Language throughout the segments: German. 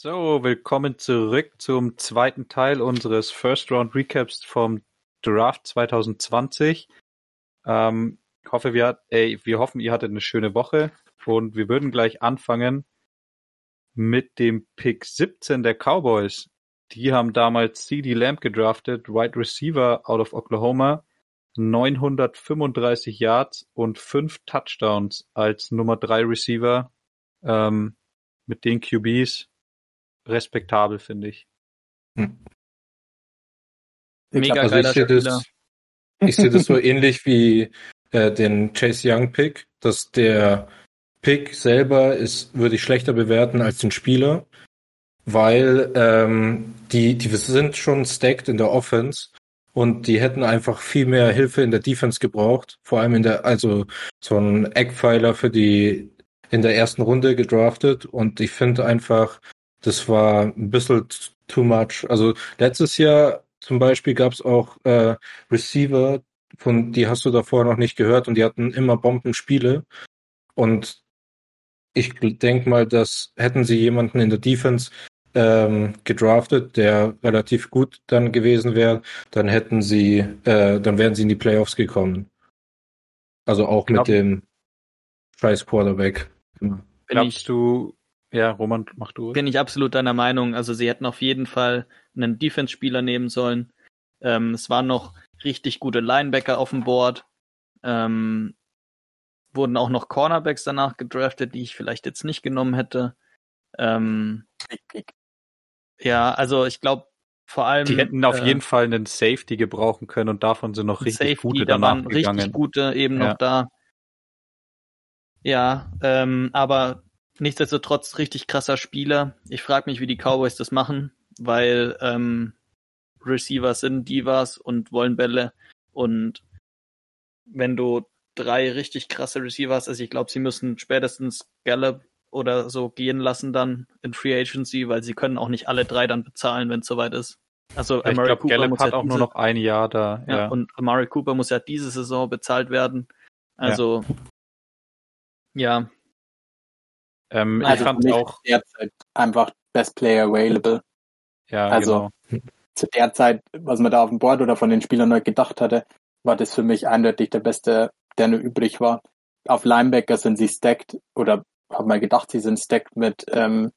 So, willkommen zurück zum zweiten Teil unseres First Round Recaps vom Draft 2020. Ähm, hoffe, wir, ey, wir hoffen, ihr hattet eine schöne Woche und wir würden gleich anfangen mit dem Pick 17 der Cowboys. Die haben damals CD Lamb gedraftet, Wide Receiver out of Oklahoma, 935 Yards und 5 Touchdowns als Nummer 3 Receiver. Ähm, mit den QBs respektabel, finde ich. Hm. Mega also geiler ich Spieler. Das, ich sehe das so ähnlich wie äh, den Chase Young Pick, dass der Pick selber ist, würde ich schlechter bewerten als den Spieler, weil ähm, die, die sind schon stacked in der Offense und die hätten einfach viel mehr Hilfe in der Defense gebraucht, vor allem in der, also so ein Eckpfeiler für die in der ersten Runde gedraftet und ich finde einfach, das war ein bisschen too much. Also letztes Jahr zum Beispiel gab es auch äh, Receiver, von die hast du davor noch nicht gehört und die hatten immer Bombenspiele. Und ich denke mal, dass hätten sie jemanden in der Defense ähm, gedraftet, der relativ gut dann gewesen wäre, dann hätten sie, äh, dann wären sie in die Playoffs gekommen. Also auch Glaub, mit dem Scheiß Quarterback. Glaubst du, ja, Roman, mach du. Bin ich absolut deiner Meinung. Also sie hätten auf jeden Fall einen Defense-Spieler nehmen sollen. Ähm, es waren noch richtig gute Linebacker auf dem Board. Ähm, wurden auch noch Cornerbacks danach gedraftet, die ich vielleicht jetzt nicht genommen hätte. Ähm, ja, also ich glaube vor allem. Die hätten auf äh, jeden Fall einen Safety gebrauchen können und davon sind noch richtig Safety, gute danach da waren gegangen. richtig gute eben ja. noch da. Ja, ähm, aber nichtsdestotrotz richtig krasser Spieler. Ich frage mich, wie die Cowboys das machen, weil ähm, Receiver sind Divas und wollen Bälle. Und wenn du drei richtig krasse Receiver hast, also ich glaube, sie müssen spätestens Gallup oder so gehen lassen dann in Free Agency, weil sie können auch nicht alle drei dann bezahlen, wenn es soweit ist. Also ja, Amari Cooper Gallup muss hat ja auch diese, nur noch ein Jahr da. Ja, ja, und Amari Cooper muss ja diese Saison bezahlt werden. Also ja ähm, also ich fand auch derzeit einfach Best Player Available. Ja, also genau. zu der Zeit, was man da auf dem Board oder von den Spielern neu gedacht hatte, war das für mich eindeutig der beste, der nur übrig war. Auf Linebacker sind sie stacked oder habe mal gedacht, sie sind stacked mit ähm,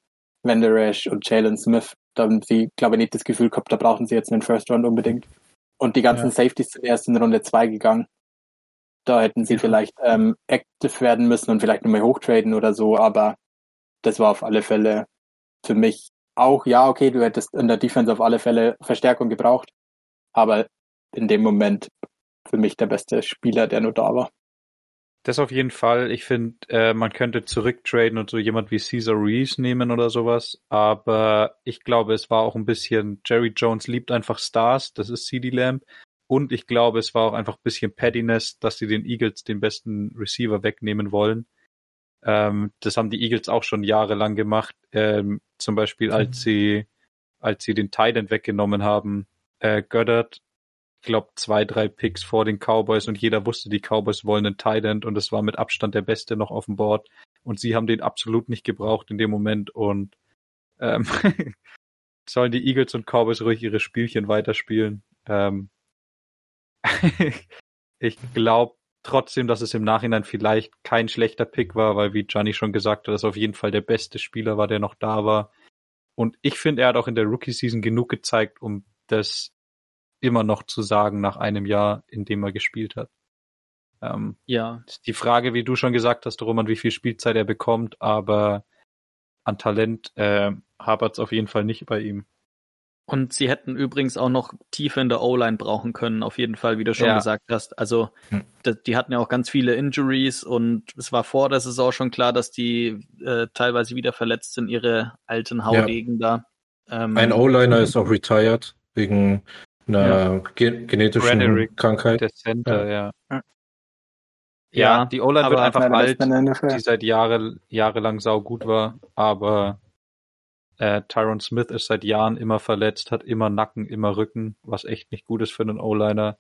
Vanderash und Jalen Smith. Da haben sie, glaube ich, nicht das Gefühl gehabt, da brauchen sie jetzt einen First Round unbedingt. Und die ganzen ja. Safeties sind erst in Runde zwei gegangen. Da hätten sie ja. vielleicht ähm, active werden müssen und vielleicht nochmal hochtraden oder so, aber das war auf alle Fälle für mich auch, ja, okay, du hättest in der Defense auf alle Fälle Verstärkung gebraucht, aber in dem Moment für mich der beste Spieler, der nur da war. Das auf jeden Fall. Ich finde, äh, man könnte zurücktraden und so jemand wie Caesar Reese nehmen oder sowas. Aber ich glaube, es war auch ein bisschen, Jerry Jones liebt einfach Stars, das ist CD Lamb. Und ich glaube, es war auch einfach ein bisschen Pettiness, dass sie den Eagles den besten Receiver wegnehmen wollen. Ähm, das haben die Eagles auch schon jahrelang gemacht. Ähm, zum Beispiel, als mhm. sie, als sie den Titan weggenommen haben, äh, Goddard, ich glaube, zwei, drei Picks vor den Cowboys und jeder wusste, die Cowboys wollen einen Titan und es war mit Abstand der Beste noch auf dem Board. Und sie haben den absolut nicht gebraucht in dem Moment und ähm, sollen die Eagles und Cowboys ruhig ihre Spielchen weiterspielen. Ähm, ich glaube, trotzdem, dass es im Nachhinein vielleicht kein schlechter Pick war, weil wie Gianni schon gesagt hat, dass auf jeden Fall der beste Spieler war, der noch da war. Und ich finde, er hat auch in der Rookie-Season genug gezeigt, um das immer noch zu sagen nach einem Jahr, in dem er gespielt hat. Ähm, ja. Die Frage, wie du schon gesagt hast, Roman, wie viel Spielzeit er bekommt, aber an Talent äh, hapert es auf jeden Fall nicht bei ihm. Und sie hätten übrigens auch noch Tiefe in der O-Line brauchen können, auf jeden Fall, wie du schon ja. gesagt hast. Also hm. die hatten ja auch ganz viele Injuries und es war vor der Saison schon klar, dass die äh, teilweise wieder verletzt sind, ihre alten Haudegen ja. da. Ähm, Ein O-Liner ist auch retired wegen einer ja. ge genetischen Braderick, Krankheit. Der Center, ja. ja. Ja, die O-Line wird einfach alt, die seit Jahre, jahrelang sau gut war, aber äh, Tyron Smith ist seit Jahren immer verletzt, hat immer Nacken, immer Rücken, was echt nicht gut ist für einen O-Liner.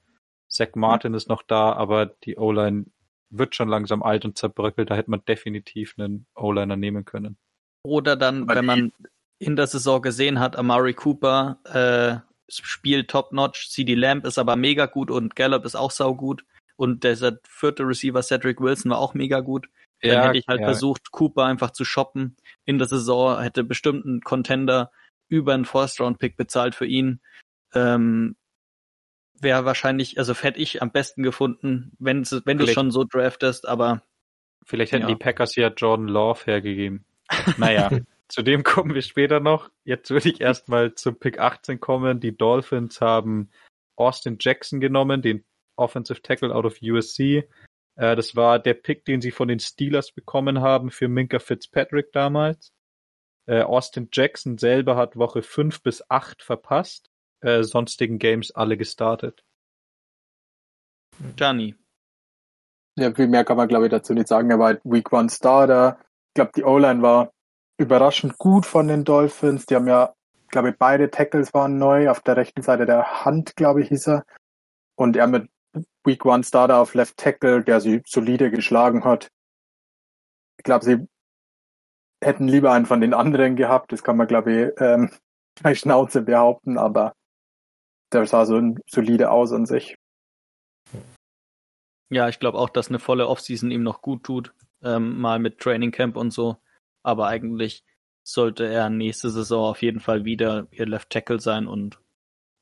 Zach Martin mhm. ist noch da, aber die O-Line wird schon langsam alt und zerbröckelt. Da hätte man definitiv einen O-Liner nehmen können. Oder dann, aber wenn man in der Saison gesehen hat, Amari Cooper äh, spielt top-notch, CD Lamb ist aber mega gut und Gallup ist auch saugut und der vierte Receiver Cedric Wilson war auch mega gut. Dann ja, hätte ich halt ja. versucht, Cooper einfach zu shoppen in der Saison, hätte bestimmt einen Contender über einen First-Round-Pick bezahlt für ihn. Ähm, Wäre wahrscheinlich, also hätte ich am besten gefunden, wenn, wenn du schon so draftest, aber. Vielleicht hätten ja. die Packers ja Jordan Love hergegeben. Naja, zu dem kommen wir später noch. Jetzt würde ich erstmal zum Pick 18 kommen. Die Dolphins haben Austin Jackson genommen, den Offensive Tackle out of USC. Äh, das war der Pick, den sie von den Steelers bekommen haben für Minka Fitzpatrick damals. Äh, Austin Jackson selber hat Woche 5 bis 8 verpasst, äh, sonstigen Games alle gestartet. Gianni. Ja, viel mehr kann man, glaube ich, dazu nicht sagen. Er war halt Week One Starter. Ich glaube, die O-Line war überraschend gut von den Dolphins. Die haben ja, glaube ich, beide Tackles waren neu. Auf der rechten Seite der Hand, glaube ich, hieß er. Und er mit Week One Starter auf Left Tackle, der sie solide geschlagen hat. Ich glaube, sie hätten lieber einen von den anderen gehabt. Das kann man, glaube ich, ähm, bei Schnauze behaupten, aber der sah so solide aus an sich. Ja, ich glaube auch, dass eine volle Offseason ihm noch gut tut, ähm, mal mit Training Camp und so. Aber eigentlich sollte er nächste Saison auf jeden Fall wieder ihr Left Tackle sein und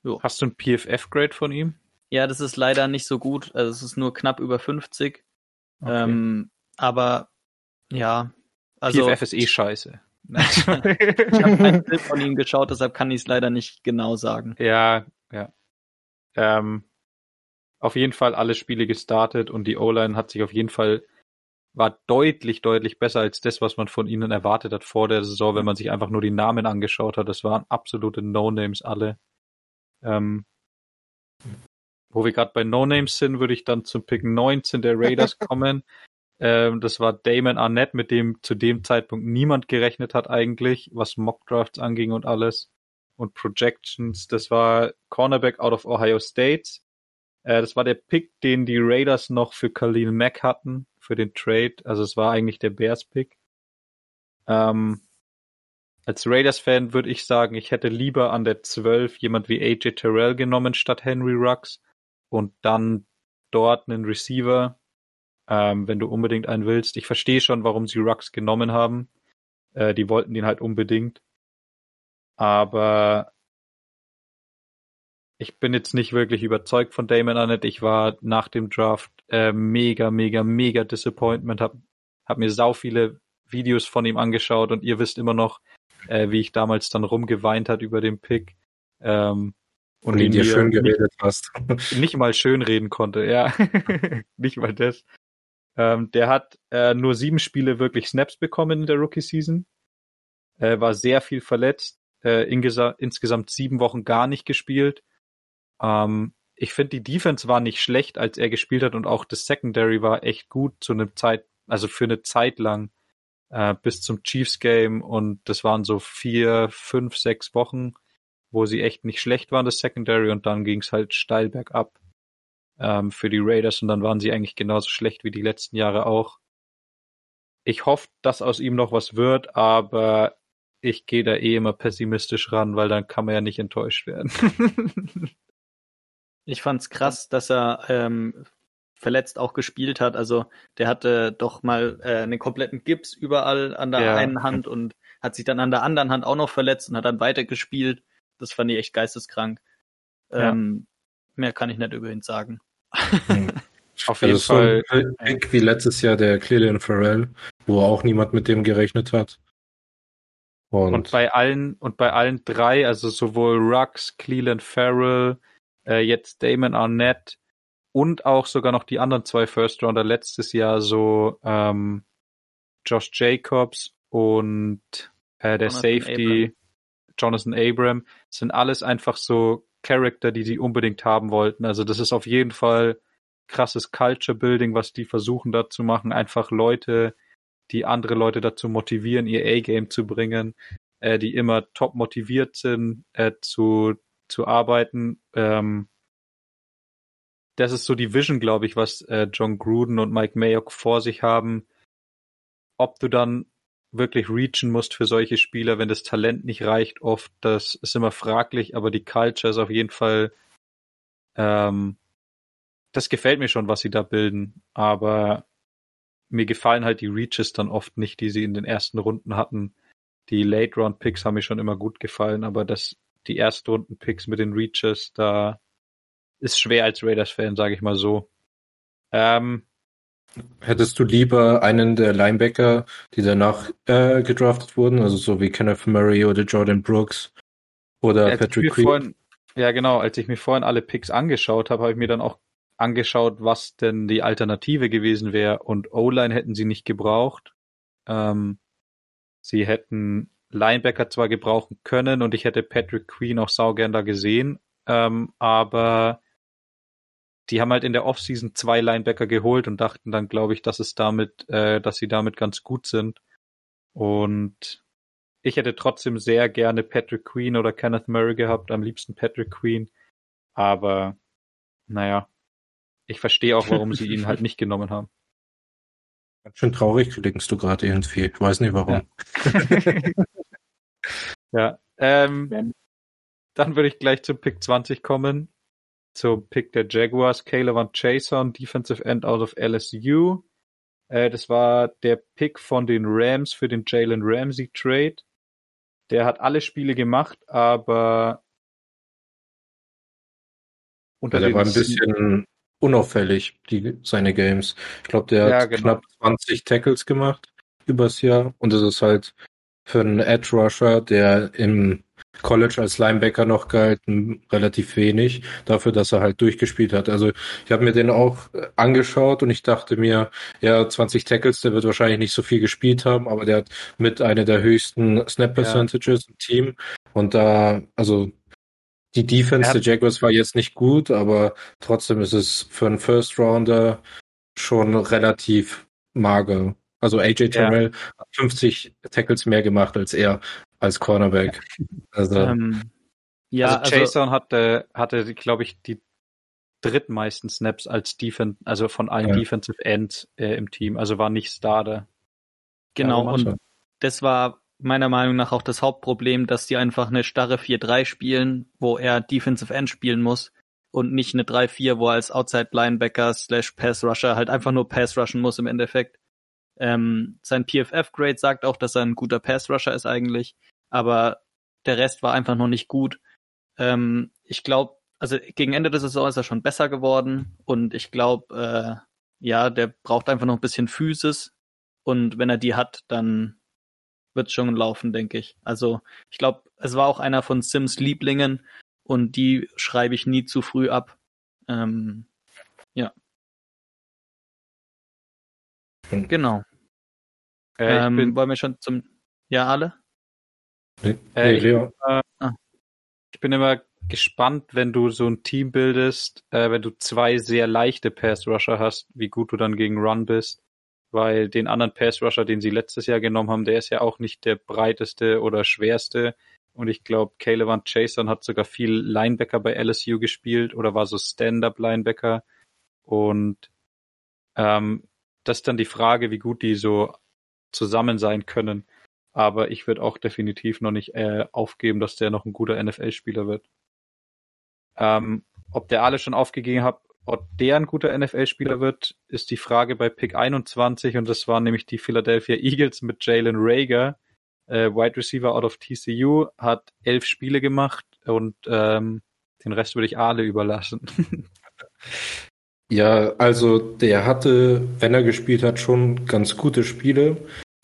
jo. Hast du ein PFF-Grade von ihm? Ja, das ist leider nicht so gut. Also es ist nur knapp über 50. Okay. Ähm, aber ja, also. PFF ist eh scheiße. ich habe ein Bild von ihm geschaut, deshalb kann ich es leider nicht genau sagen. Ja, ja. Ähm, auf jeden Fall alle Spiele gestartet und die O-Line hat sich auf jeden Fall war deutlich, deutlich besser als das, was man von ihnen erwartet hat vor der Saison, wenn man sich einfach nur die Namen angeschaut hat. Das waren absolute No-Names alle. Ähm, wo wir gerade bei No-Names sind, würde ich dann zum Pick 19 der Raiders kommen. Ähm, das war Damon Arnett, mit dem zu dem Zeitpunkt niemand gerechnet hat eigentlich, was Mockdrafts anging und alles. Und Projections, das war Cornerback out of Ohio State. Äh, das war der Pick, den die Raiders noch für Khalil Mack hatten, für den Trade. Also es war eigentlich der Bears-Pick. Ähm, als Raiders-Fan würde ich sagen, ich hätte lieber an der 12 jemand wie AJ Terrell genommen statt Henry Rux und dann dort einen Receiver, ähm, wenn du unbedingt einen willst. Ich verstehe schon, warum sie Rux genommen haben. Äh, die wollten den halt unbedingt. Aber ich bin jetzt nicht wirklich überzeugt von Damon Arnett. Ich war nach dem Draft äh, mega, mega, mega disappointment. Hab, hab mir sau viele Videos von ihm angeschaut und ihr wisst immer noch, äh, wie ich damals dann rumgeweint hat über den Pick. Ähm, und ihn dir schön geredet hast. Nicht mal schön reden konnte, ja. nicht mal das. Ähm, der hat äh, nur sieben Spiele wirklich Snaps bekommen in der Rookie-Season. Äh, war sehr viel verletzt. Äh, insgesamt sieben Wochen gar nicht gespielt. Ähm, ich finde, die Defense war nicht schlecht, als er gespielt hat und auch das Secondary war echt gut zu einer Zeit, also für eine Zeit lang äh, bis zum Chiefs Game und das waren so vier, fünf, sechs Wochen wo sie echt nicht schlecht waren, das Secondary, und dann ging es halt steil bergab ähm, für die Raiders und dann waren sie eigentlich genauso schlecht wie die letzten Jahre auch. Ich hoffe, dass aus ihm noch was wird, aber ich gehe da eh immer pessimistisch ran, weil dann kann man ja nicht enttäuscht werden. ich fand's krass, dass er ähm, verletzt auch gespielt hat. Also der hatte doch mal äh, einen kompletten Gips überall an der ja. einen Hand und hat sich dann an der anderen Hand auch noch verletzt und hat dann weitergespielt. Das fand ich echt geisteskrank. Ja. Ähm, mehr kann ich nicht über ihn sagen. Mhm. Auf jeden also Fall. So ein Pick wie letztes Jahr der Clellan Farrell, wo auch niemand mit dem gerechnet hat. Und, und, bei allen und bei allen drei, also sowohl Rux, Cleland Farrell, äh, jetzt Damon Arnett und auch sogar noch die anderen zwei First Rounder letztes Jahr, so ähm, Josh Jacobs und äh, der Jonathan Safety Abram. Jonathan Abram, sind alles einfach so Charakter, die sie unbedingt haben wollten. Also das ist auf jeden Fall krasses Culture Building, was die versuchen da zu machen. Einfach Leute, die andere Leute dazu motivieren, ihr A-Game zu bringen, äh, die immer top motiviert sind, äh, zu, zu arbeiten. Ähm, das ist so die Vision, glaube ich, was äh, John Gruden und Mike Mayock vor sich haben. Ob du dann wirklich reachen musst für solche Spieler, wenn das Talent nicht reicht, oft, das ist immer fraglich, aber die Culture ist auf jeden Fall, ähm, das gefällt mir schon, was sie da bilden, aber mir gefallen halt die Reaches dann oft nicht, die sie in den ersten Runden hatten. Die Late-Round-Picks haben mir schon immer gut gefallen, aber das, die Erstrunden-Picks mit den Reaches, da ist schwer als Raiders-Fan, sage ich mal so. Ähm, Hättest du lieber einen der Linebacker, die danach äh, gedraftet wurden, also so wie Kenneth Murray oder Jordan Brooks oder Patrick Queen? Ja, genau. Als ich mir vorhin alle Picks angeschaut habe, habe ich mir dann auch angeschaut, was denn die Alternative gewesen wäre. Und O-Line hätten sie nicht gebraucht. Ähm, sie hätten Linebacker zwar gebrauchen können und ich hätte Patrick Queen auch saugern da gesehen, ähm, aber die haben halt in der Offseason zwei Linebacker geholt und dachten dann, glaube ich, dass es damit, äh, dass sie damit ganz gut sind. Und ich hätte trotzdem sehr gerne Patrick Queen oder Kenneth Murray gehabt, am liebsten Patrick Queen. Aber naja, ich verstehe auch, warum sie ihn halt nicht genommen haben. Ganz schön traurig klingst du gerade irgendwie. Ich weiß nicht warum. Ja, ja ähm, dann würde ich gleich zum Pick 20 kommen zum Pick der Jaguars, Caleb Van Chason, Defensive End out of LSU. Äh, das war der Pick von den Rams für den Jalen Ramsey Trade. Der hat alle Spiele gemacht, aber unter ja, der war ein bisschen unauffällig, die, seine Games. Ich glaube, der ja, hat genau. knapp 20 Tackles gemacht übers Jahr und das ist halt für einen Edge Rusher, der im College als Linebacker noch gehalten, relativ wenig, dafür, dass er halt durchgespielt hat. Also ich habe mir den auch äh, angeschaut und ich dachte mir, ja, 20 Tackles, der wird wahrscheinlich nicht so viel gespielt haben, aber der hat mit einer der höchsten Snap Percentages ja. im Team. Und da, also die Defense der Jaguars war jetzt nicht gut, aber trotzdem ist es für einen First Rounder schon relativ mager. Also AJ Terrell ja. hat 50 Tackles mehr gemacht als er als Cornerback. Also, ähm, ja, also Jason also, hatte, hatte, glaube ich, die drittmeisten Snaps als Defense, also von allen ja. Defensive Ends äh, im Team, also war nicht Starter. Genau, ja, und das war meiner Meinung nach auch das Hauptproblem, dass die einfach eine starre 4-3 spielen, wo er Defensive End spielen muss und nicht eine 3-4, wo er als Outside Linebacker slash Pass Rusher halt einfach nur Pass rushen muss im Endeffekt. Ähm, sein PFF-Grade sagt auch, dass er ein guter Pass-Rusher ist eigentlich, aber der Rest war einfach noch nicht gut. Ähm, ich glaube, also gegen Ende der Saison ist er schon besser geworden und ich glaube, äh, ja, der braucht einfach noch ein bisschen Physis und wenn er die hat, dann wird schon laufen, denke ich. Also ich glaube, es war auch einer von Sims Lieblingen und die schreibe ich nie zu früh ab. Ähm, ja. Genau. Äh, ähm, bin, wollen wir schon zum Ja, alle? Nee, äh, ich, bin, äh, ah. ich, bin immer gespannt, wenn du so ein Team bildest, äh, wenn du zwei sehr leichte Pass-Rusher hast, wie gut du dann gegen Run bist. Weil den anderen Pass-Rusher, den sie letztes Jahr genommen haben, der ist ja auch nicht der breiteste oder schwerste. Und ich glaube, Caleb Van Chason hat sogar viel Linebacker bei LSU gespielt oder war so Stand-Up-Linebacker. Und ähm, das ist dann die Frage, wie gut die so zusammen sein können. Aber ich würde auch definitiv noch nicht äh, aufgeben, dass der noch ein guter NFL-Spieler wird. Ähm, ob der alle schon aufgegeben hat, ob der ein guter NFL-Spieler wird, ist die Frage bei Pick 21 und das waren nämlich die Philadelphia Eagles mit Jalen Rager, äh, Wide Receiver out of TCU, hat elf Spiele gemacht und ähm, den Rest würde ich alle überlassen. Ja, also der hatte, wenn er gespielt hat, schon ganz gute Spiele.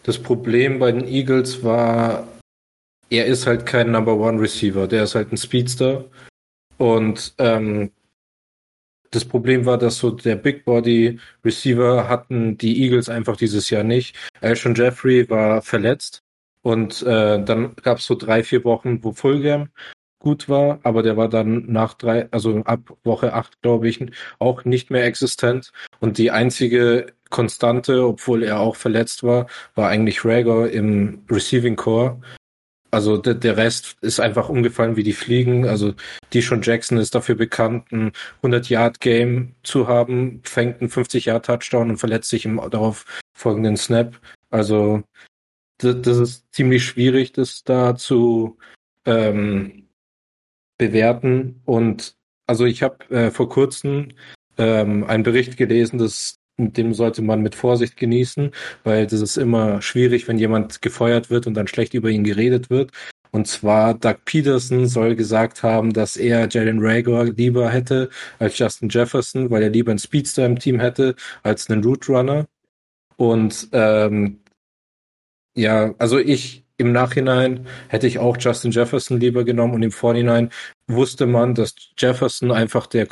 Das Problem bei den Eagles war, er ist halt kein Number One Receiver, der ist halt ein Speedster. Und ähm, das Problem war, dass so der Big Body Receiver hatten die Eagles einfach dieses Jahr nicht. Alshon Jeffrey war verletzt und äh, dann gab es so drei, vier Wochen, wo Fulgham gut war, aber der war dann nach drei, also ab Woche acht, glaube ich, auch nicht mehr existent. Und die einzige Konstante, obwohl er auch verletzt war, war eigentlich Rager im Receiving Core. Also der, der Rest ist einfach umgefallen wie die Fliegen. Also Deshaun Jackson ist dafür bekannt, ein 100-Yard-Game zu haben, fängt einen 50-Yard-Touchdown und verletzt sich im darauf folgenden Snap. Also das, das ist ziemlich schwierig, das da zu ähm, bewerten. Und also ich habe äh, vor kurzem ähm, einen Bericht gelesen, dass dem sollte man mit Vorsicht genießen, weil das ist immer schwierig, wenn jemand gefeuert wird und dann schlecht über ihn geredet wird. Und zwar Doug Peterson soll gesagt haben, dass er Jalen Rager lieber hätte als Justin Jefferson, weil er lieber einen Speedster im Team hätte als einen Root Runner. Und ähm, ja, also ich im Nachhinein hätte ich auch Justin Jefferson lieber genommen und im Vorhinein wusste man, dass Jefferson einfach der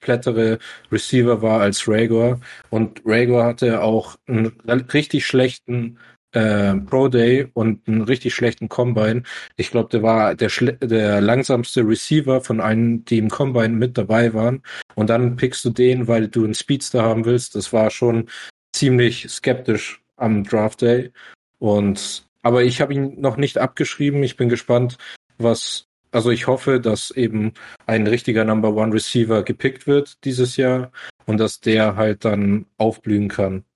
komplettere Receiver war als Rager und Rager hatte auch einen richtig schlechten äh, Pro Day und einen richtig schlechten Combine. Ich glaube, der war der, der langsamste Receiver von allen, die im Combine mit dabei waren. Und dann pickst du den, weil du einen Speedster haben willst. Das war schon ziemlich skeptisch am Draft Day. Und aber ich habe ihn noch nicht abgeschrieben. Ich bin gespannt, was also ich hoffe, dass eben ein richtiger Number One Receiver gepickt wird dieses Jahr und dass der halt dann aufblühen kann.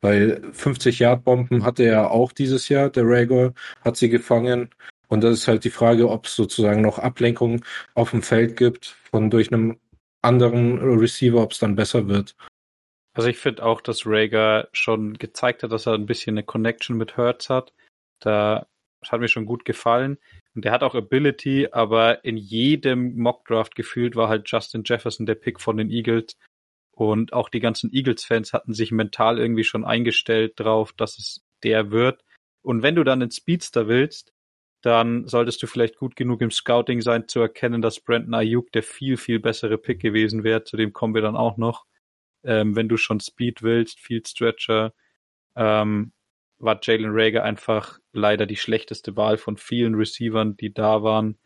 Weil 50 Yard Bomben hatte er auch dieses Jahr, der Rager hat sie gefangen. Und das ist halt die Frage, ob es sozusagen noch Ablenkung auf dem Feld gibt von durch einen anderen Receiver, ob es dann besser wird. Also ich finde auch, dass Rager schon gezeigt hat, dass er ein bisschen eine Connection mit Hertz hat. Da hat mir schon gut gefallen. Und der hat auch Ability, aber in jedem Mockdraft gefühlt war halt Justin Jefferson der Pick von den Eagles. Und auch die ganzen Eagles-Fans hatten sich mental irgendwie schon eingestellt drauf, dass es der wird. Und wenn du dann einen Speedster willst, dann solltest du vielleicht gut genug im Scouting sein, zu erkennen, dass Brandon Ayuk der viel, viel bessere Pick gewesen wäre. Zu dem kommen wir dann auch noch. Ähm, wenn du schon Speed willst, Field Stretcher, ähm, war Jalen Rager einfach leider die schlechteste Wahl von vielen Receivern, die da waren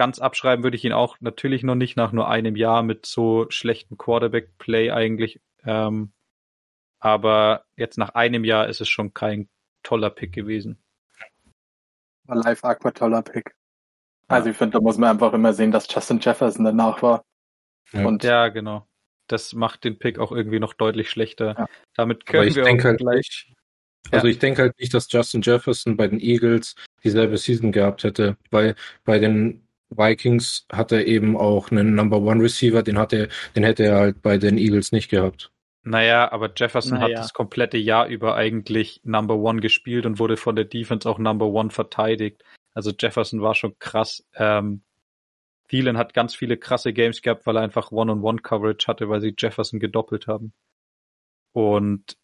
ganz abschreiben würde ich ihn auch natürlich noch nicht nach nur einem Jahr mit so schlechtem Quarterback-Play eigentlich. Ähm, aber jetzt nach einem Jahr ist es schon kein toller Pick gewesen. War live Aqua toller Pick. Also ich finde, da muss man einfach immer sehen, dass Justin Jefferson danach war. Ja. Und ja, genau. Das macht den Pick auch irgendwie noch deutlich schlechter. Ja. Damit können wir auch halt gleich. Also ja. ich denke halt nicht, dass Justin Jefferson bei den Eagles dieselbe Season gehabt hätte, weil bei den Vikings hat er eben auch einen Number One Receiver, den hat er, den hätte er halt bei den Eagles nicht gehabt. Naja, aber Jefferson naja. hat das komplette Jahr über eigentlich Number One gespielt und wurde von der Defense auch Number One verteidigt. Also Jefferson war schon krass. Ähm, Thielen hat ganz viele krasse Games gehabt, weil er einfach One-on-One-Coverage hatte, weil sie Jefferson gedoppelt haben. Und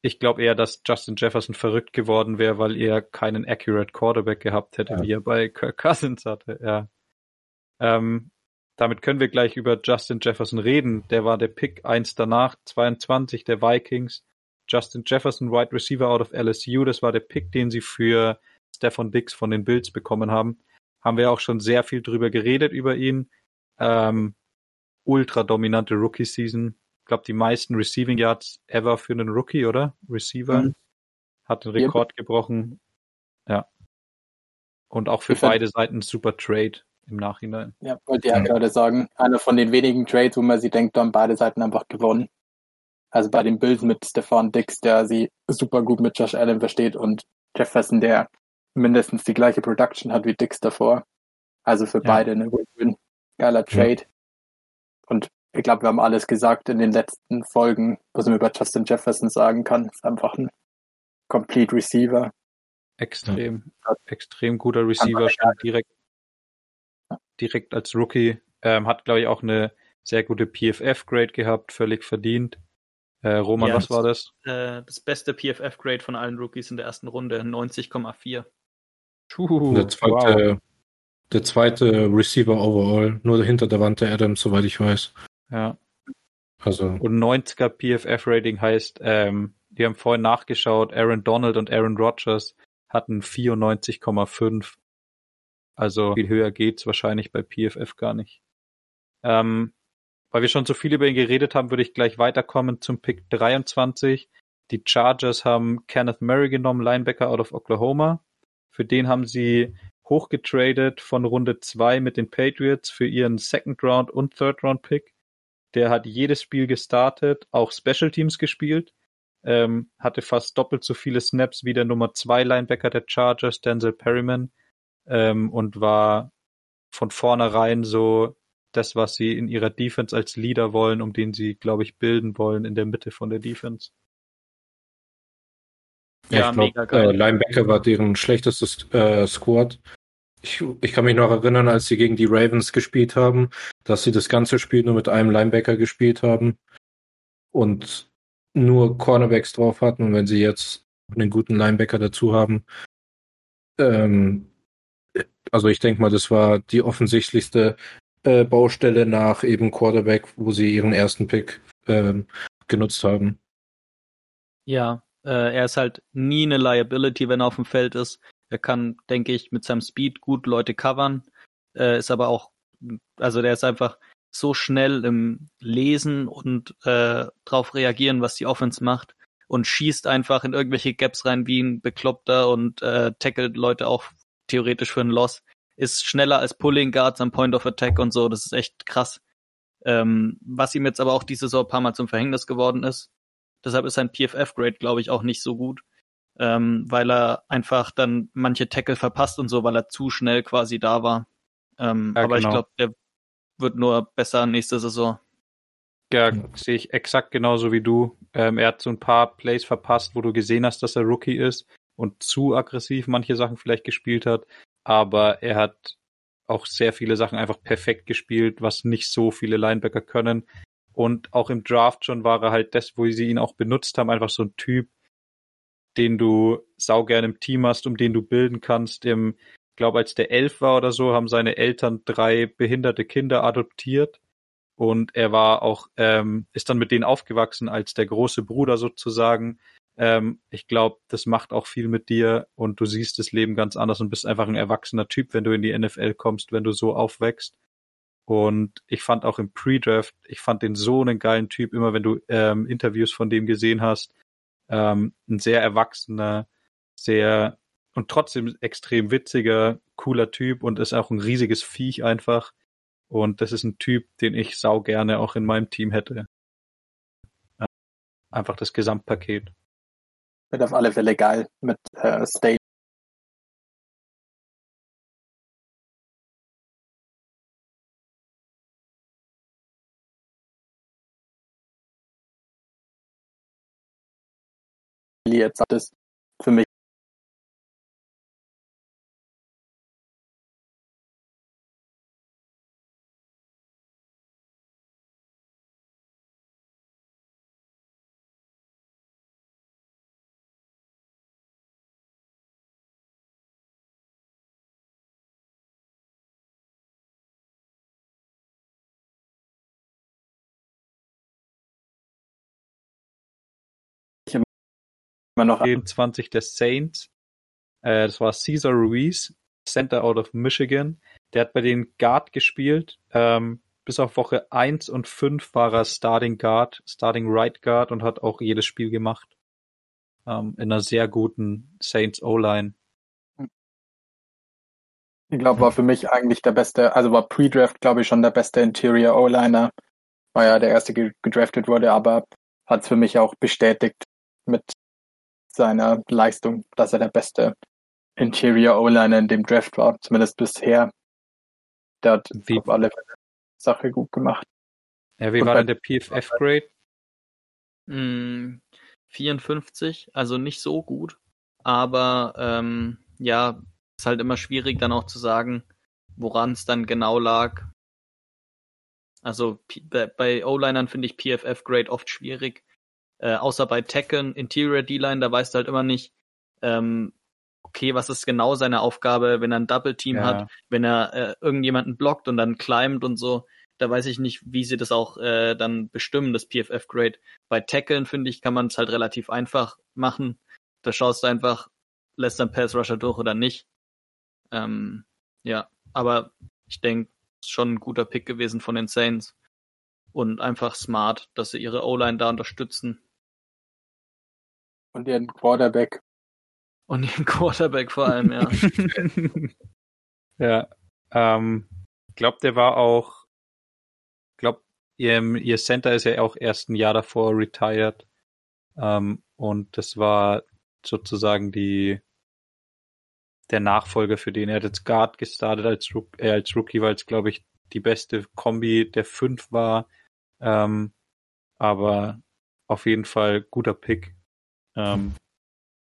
ich glaube eher, dass Justin Jefferson verrückt geworden wäre, weil er keinen accurate Quarterback gehabt hätte, ja. wie er bei Kirk Cousins hatte. Ja. Ähm, damit können wir gleich über Justin Jefferson reden. Der war der Pick eins danach, 22 der Vikings. Justin Jefferson, Wide Receiver out of LSU, das war der Pick, den sie für Stefan Dix von den Bills bekommen haben. Haben wir auch schon sehr viel drüber geredet über ihn. Ähm, ultra dominante Rookie-Season. Ich glaube, die meisten Receiving Yards ever für einen Rookie, oder? Receiver. Mhm. Hat den Rekord yep. gebrochen. Ja. Und auch für ich beide Seiten super Trade im Nachhinein. Ja, wollte ich ja gerade sagen, einer von den wenigen Trades, wo man sie denkt, da haben beide Seiten einfach gewonnen. Also bei den Bills mit Stefan Dix, der sie super gut mit Josh Allen versteht und Jefferson, der mindestens die gleiche Production hat wie Dix davor. Also für ja. beide eine Win-Win. Geiler Trade. Ja. Und ich glaube, wir haben alles gesagt in den letzten Folgen, was man über Justin Jefferson sagen kann. Ist einfach ein Complete Receiver. Extrem, ja. extrem guter Receiver, schon direkt direkt als Rookie. Ähm, hat, glaube ich, auch eine sehr gute PFF-Grade gehabt, völlig verdient. Äh, Roman, ja, was war das? Äh, das beste PFF-Grade von allen Rookies in der ersten Runde, 90,4. Der zweite, wow. der zweite Receiver overall, nur hinter der Wand der Adams, soweit ich weiß. Ja. Also. Und 90er PFF-Rating heißt, ähm, wir haben vorhin nachgeschaut, Aaron Donald und Aaron Rodgers hatten 94,5 also viel höher geht's wahrscheinlich bei PFF gar nicht. Ähm, weil wir schon so viel über ihn geredet haben, würde ich gleich weiterkommen zum Pick 23. Die Chargers haben Kenneth Murray genommen, Linebacker out of Oklahoma. Für den haben sie hochgetradet von Runde 2 mit den Patriots für ihren Second Round und Third Round Pick. Der hat jedes Spiel gestartet, auch Special Teams gespielt. ähm, hatte fast doppelt so viele Snaps wie der Nummer 2 Linebacker der Chargers, Denzel Perryman, ähm, und war von vornherein so das, was sie in ihrer Defense als Leader wollen, um den sie, glaube ich, bilden wollen in der Mitte von der Defense. Ja, ja ich mega geil. Äh, Linebacker war deren schlechtestes äh, Squad. Ich, ich kann mich noch erinnern, als sie gegen die Ravens gespielt haben, dass sie das ganze Spiel nur mit einem Linebacker gespielt haben und nur Cornerbacks drauf hatten. Und wenn sie jetzt einen guten Linebacker dazu haben, ähm, also ich denke mal, das war die offensichtlichste äh, Baustelle nach eben Quarterback, wo sie ihren ersten Pick ähm, genutzt haben. Ja, äh, er ist halt nie eine Liability, wenn er auf dem Feld ist. Er kann, denke ich, mit seinem Speed gut Leute covern. Äh, ist aber auch, also der ist einfach so schnell im Lesen und äh, drauf reagieren, was die Offense macht und schießt einfach in irgendwelche Gaps rein wie ein Bekloppter und äh, tackelt Leute auch theoretisch für einen Loss. Ist schneller als Pulling Guards am Point of Attack und so. Das ist echt krass. Ähm, was ihm jetzt aber auch diese Saison ein paar Mal zum Verhängnis geworden ist. Deshalb ist sein PFF-Grade, glaube ich, auch nicht so gut, ähm, weil er einfach dann manche Tackle verpasst und so, weil er zu schnell quasi da war. Ähm, ja, aber genau. ich glaube, der wird nur besser nächste Saison. Ja, sehe ich exakt genauso wie du. Ähm, er hat so ein paar Plays verpasst, wo du gesehen hast, dass er Rookie ist und zu aggressiv manche Sachen vielleicht gespielt hat. Aber er hat auch sehr viele Sachen einfach perfekt gespielt, was nicht so viele Linebacker können. Und auch im Draft schon war er halt das, wo sie ihn auch benutzt haben, einfach so ein Typ, den du saugern im Team hast, um den du bilden kannst. Im, glaube als der elf war oder so, haben seine Eltern drei behinderte Kinder adoptiert. Und er war auch, ähm, ist dann mit denen aufgewachsen als der große Bruder sozusagen. Ähm, ich glaube, das macht auch viel mit dir und du siehst das Leben ganz anders und bist einfach ein erwachsener Typ, wenn du in die NFL kommst, wenn du so aufwächst. Und ich fand auch im Pre-Draft, ich fand den so einen geilen Typ, immer wenn du ähm, Interviews von dem gesehen hast. Ähm, ein sehr erwachsener, sehr und trotzdem extrem witziger, cooler Typ und ist auch ein riesiges Viech einfach. Und das ist ein Typ, den ich sau gerne auch in meinem Team hätte. Einfach das Gesamtpaket. Wird auf alle Fälle geil mit äh, State jetzt ist für mich immer noch 20 der Saints. Äh, das war Cesar Ruiz, Center out of Michigan. Der hat bei den Guard gespielt. Ähm, bis auf Woche 1 und 5 war er Starting Guard, Starting Right Guard und hat auch jedes Spiel gemacht. Ähm, in einer sehr guten Saints O-Line. Ich glaube, war für mich eigentlich der beste, also war Pre-Draft, glaube ich, schon der beste Interior O-Liner. War ja der erste gedraftet wurde, aber hat es für mich auch bestätigt mit seiner Leistung, dass er der beste Interior O-Liner in dem Draft war, zumindest bisher. Der hat wie, auf alle Fälle Sache gut gemacht. Ja, wie Und war denn der PFF-Grade? Mm, 54, also nicht so gut, aber ähm, ja, ist halt immer schwierig dann auch zu sagen, woran es dann genau lag. Also bei O-Linern finde ich PFF-Grade oft schwierig, äh, außer bei Tekken, Interior D-Line, da weißt du halt immer nicht, ähm, okay, was ist genau seine Aufgabe, wenn er ein Double Team ja. hat, wenn er äh, irgendjemanden blockt und dann climbt und so. Da weiß ich nicht, wie sie das auch äh, dann bestimmen, das PFF-Grade. Bei Tackeln, finde ich, kann man es halt relativ einfach machen. Da schaust du einfach, lässt dann Pass Rusher durch oder nicht. Ähm, ja, aber ich denke, schon ein guter Pick gewesen von den Saints. Und einfach smart, dass sie ihre O-Line da unterstützen. Und ihren Quarterback. Und ihren Quarterback vor allem, ja. ja. Ähm, ich glaube, der war auch, ich glaube, ihr, ihr Center ist ja auch erst ein Jahr davor retired. Ähm, und das war sozusagen die der Nachfolger für den. Er hat jetzt Guard gestartet als, äh, als Rookie, weil es, glaube ich, die beste Kombi der fünf war. Ähm, aber auf jeden Fall guter Pick. Ähm,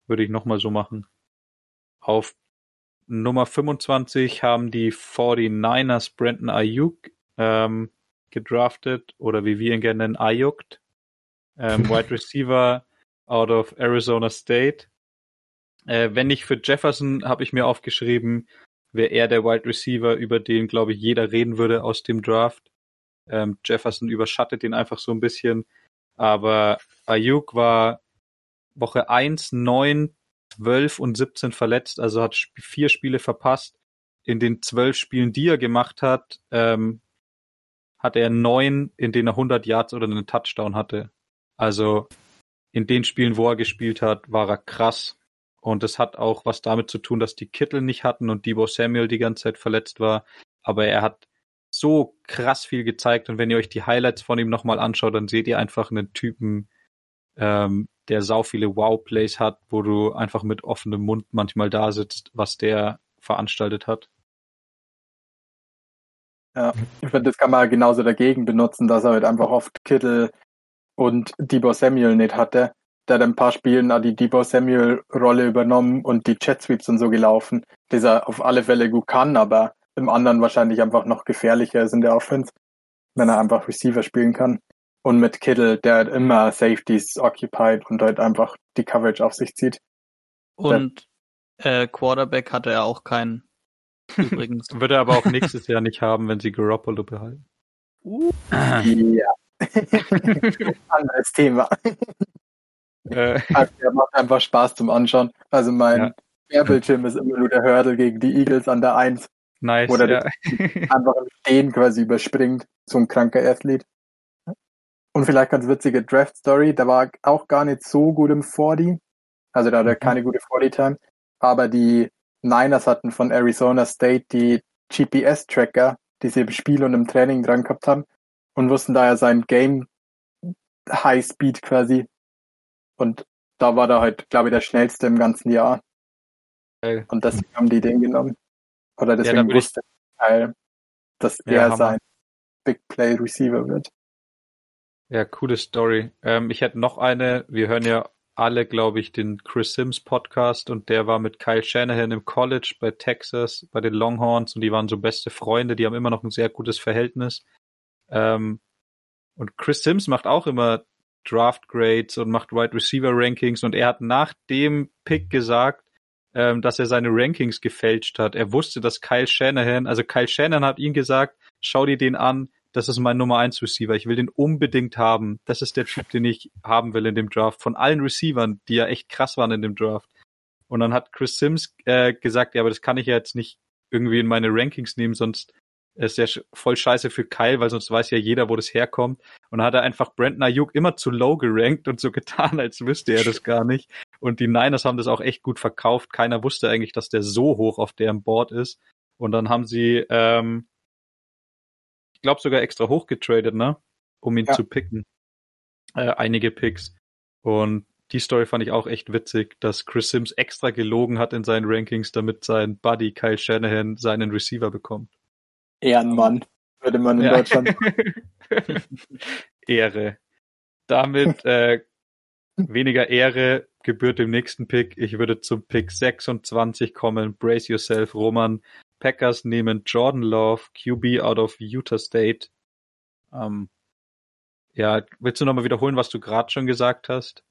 würde ich nochmal so machen. Auf Nummer 25 haben die 49ers Brandon Ayuk ähm, gedraftet oder wie wir ihn gerne nennen, Ayukt. Ähm, Wide Receiver out of Arizona State. Äh, wenn nicht für Jefferson, habe ich mir aufgeschrieben, wäre er der Wide Receiver, über den, glaube ich, jeder reden würde aus dem Draft. Ähm, Jefferson überschattet ihn einfach so ein bisschen. Aber Ayuk war Woche 1, 9, 12 und 17 verletzt, also hat vier Spiele verpasst. In den zwölf Spielen, die er gemacht hat, ähm, hat er neun, in denen er 100 Yards oder einen Touchdown hatte. Also in den Spielen, wo er gespielt hat, war er krass. Und es hat auch was damit zu tun, dass die Kittel nicht hatten und Debo Samuel die ganze Zeit verletzt war. Aber er hat so krass viel gezeigt. Und wenn ihr euch die Highlights von ihm nochmal anschaut, dann seht ihr einfach einen Typen, ähm, der sau viele Wow-Plays hat, wo du einfach mit offenem Mund manchmal da sitzt, was der veranstaltet hat. Ja, ich finde, das kann man genauso dagegen benutzen, dass er halt einfach oft Kittel und Debo Samuel nicht hatte der hat ein paar Spielen die Debo Samuel Rolle übernommen und die Jet Sweeps und so gelaufen, das er auf alle Fälle gut kann, aber im anderen wahrscheinlich einfach noch gefährlicher ist in der Offense, wenn er einfach Receiver spielen kann. Und mit Kittle, der hat immer Safeties occupied und dort einfach die Coverage auf sich zieht. Und äh, Quarterback hatte er auch keinen. Übrigens. Würde er aber auch nächstes Jahr nicht haben, wenn sie Garoppolo behalten. Uh. Ja. Anderes Thema. Äh. Also der macht einfach Spaß zum Anschauen. Also mein ja. Ist immer nur der Hurdle gegen die Eagles an der 1. Nice. Oder ja. einfach im Stehen quasi überspringt. So ein kranker Athlet. Und vielleicht ganz witzige Draft-Story. Der war auch gar nicht so gut im 40. Also da hat er mhm. keine gute 40-Time. Aber die Niners hatten von Arizona State die GPS-Tracker, die sie im Spiel und im Training dran gehabt haben. Und wussten daher sein Game High Speed quasi und da war er halt, glaube ich, der schnellste im ganzen Jahr. Okay. Und deswegen haben die den genommen. Oder deswegen ja, wusste ich, dass ja, er Hammer. sein Big Play Receiver wird. Ja, coole Story. Ähm, ich hätte noch eine. Wir hören ja alle, glaube ich, den Chris Sims Podcast und der war mit Kyle Shanahan im College bei Texas, bei den Longhorns und die waren so beste Freunde. Die haben immer noch ein sehr gutes Verhältnis. Ähm, und Chris Sims macht auch immer Draft Grades und macht Wide Receiver Rankings und er hat nach dem Pick gesagt, ähm, dass er seine Rankings gefälscht hat. Er wusste, dass Kyle Shanahan, also Kyle Shanahan hat ihm gesagt, schau dir den an, das ist mein Nummer 1 Receiver. Ich will den unbedingt haben. Das ist der Typ, den ich haben will in dem Draft. Von allen Receivern, die ja echt krass waren in dem Draft. Und dann hat Chris Sims äh, gesagt, ja, aber das kann ich ja jetzt nicht irgendwie in meine Rankings nehmen, sonst ist ja voll scheiße für Kyle, weil sonst weiß ja jeder, wo das herkommt. Und dann hat er einfach Brandon Ayuk immer zu low gerankt und so getan, als wüsste er das gar nicht. Und die Niners haben das auch echt gut verkauft. Keiner wusste eigentlich, dass der so hoch auf deren Board ist. Und dann haben sie, ähm, ich glaube sogar extra hoch getradet, ne? Um ihn ja. zu picken. Äh, einige Picks. Und die Story fand ich auch echt witzig, dass Chris Sims extra gelogen hat in seinen Rankings, damit sein Buddy Kyle Shanahan seinen Receiver bekommt. Ehrenmann, würde man in ja. Deutschland. Ehre. Damit äh, weniger Ehre gebührt dem nächsten Pick. Ich würde zum Pick 26 kommen. Brace yourself, Roman. Packers nehmen Jordan Love, QB out of Utah State. Ähm, ja, willst du nochmal wiederholen, was du gerade schon gesagt hast?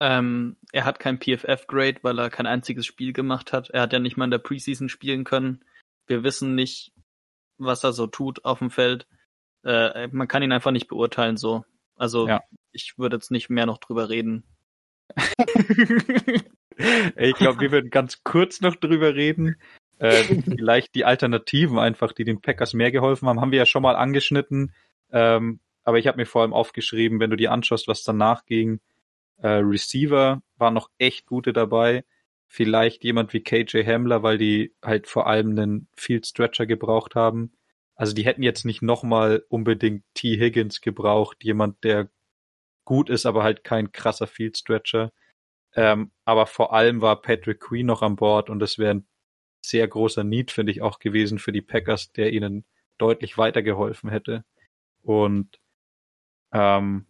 Ähm, er hat kein PFF-Grade, weil er kein einziges Spiel gemacht hat. Er hat ja nicht mal in der Preseason spielen können. Wir wissen nicht, was er so tut auf dem Feld. Äh, man kann ihn einfach nicht beurteilen so. Also ja. ich würde jetzt nicht mehr noch drüber reden. ich glaube, wir würden ganz kurz noch drüber reden. Äh, vielleicht die Alternativen einfach, die den Packers mehr geholfen haben, haben wir ja schon mal angeschnitten. Ähm, aber ich habe mir vor allem aufgeschrieben, wenn du dir anschaust, was danach ging. Äh, Receiver waren noch echt gute dabei vielleicht jemand wie KJ Hamler, weil die halt vor allem einen Field Stretcher gebraucht haben. Also die hätten jetzt nicht nochmal unbedingt T. Higgins gebraucht, jemand, der gut ist, aber halt kein krasser Field Stretcher. Ähm, aber vor allem war Patrick Queen noch an Bord und das wäre ein sehr großer Need, finde ich, auch gewesen für die Packers, der ihnen deutlich weitergeholfen hätte. Und ähm,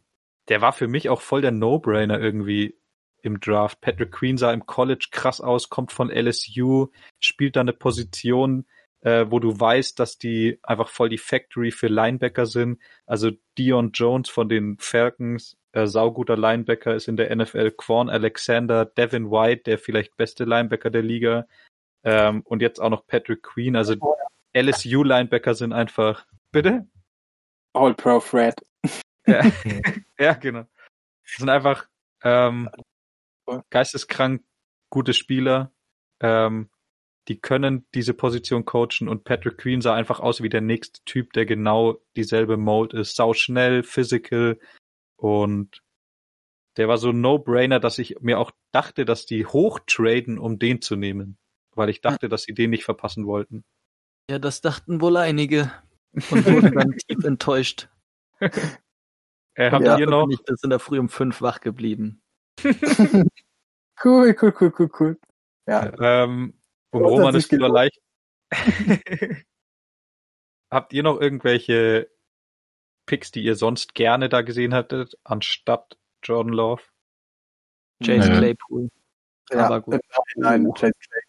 der war für mich auch voll der No-Brainer irgendwie im Draft. Patrick Queen sah im College krass aus, kommt von LSU, spielt da eine Position, äh, wo du weißt, dass die einfach voll die Factory für Linebacker sind. Also Dion Jones von den Falcons, äh, sauguter Linebacker, ist in der NFL. Quan Alexander, Devin White, der vielleicht beste Linebacker der Liga. Ähm, und jetzt auch noch Patrick Queen. Also LSU-Linebacker sind einfach. Bitte? All Pro Fred. Ja, ja genau. Das sind einfach ähm, geisteskrank gute Spieler. Ähm, die können diese Position coachen und Patrick Queen sah einfach aus wie der nächste Typ, der genau dieselbe Mold ist. Sau schnell, physical und der war so ein No-Brainer, dass ich mir auch dachte, dass die hochtraden, um den zu nehmen. Weil ich dachte, dass sie den nicht verpassen wollten. Ja, das dachten wohl einige und wurden dann tief enttäuscht. Äh, habt ja, ihr noch? Ich bin in der Früh um fünf wach geblieben. cool, cool, cool, cool, cool. Ja. Ähm, um Roman ist wieder leicht. habt ihr noch irgendwelche Picks, die ihr sonst gerne da gesehen hättet, anstatt Jordan Love? Naja. Claypool. Ja, aber gut. Nein, Jason Claypool.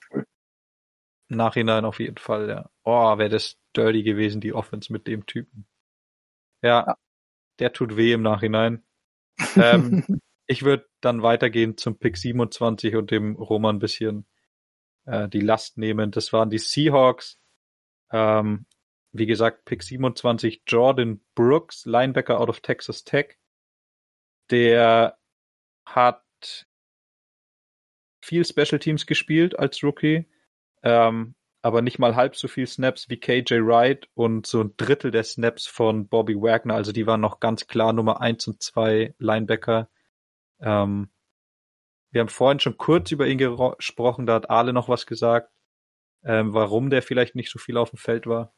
Nachhinein auf jeden Fall, ja. Oh, wäre das dirty gewesen, die Offense mit dem Typen. Ja, ja. der tut weh im Nachhinein. ähm, ich würde dann weitergehen zum Pick 27 und dem Roman ein bisschen äh, die Last nehmen. Das waren die Seahawks. Ähm, wie gesagt, Pick 27 Jordan Brooks, Linebacker out of Texas Tech. Der hat viel Special Teams gespielt als Rookie ähm, aber nicht mal halb so viel Snaps wie KJ Wright und so ein Drittel der Snaps von Bobby Wagner. Also die waren noch ganz klar Nummer eins und zwei Linebacker. Ähm, wir haben vorhin schon kurz über ihn gesprochen, da hat Ale noch was gesagt, ähm, warum der vielleicht nicht so viel auf dem Feld war.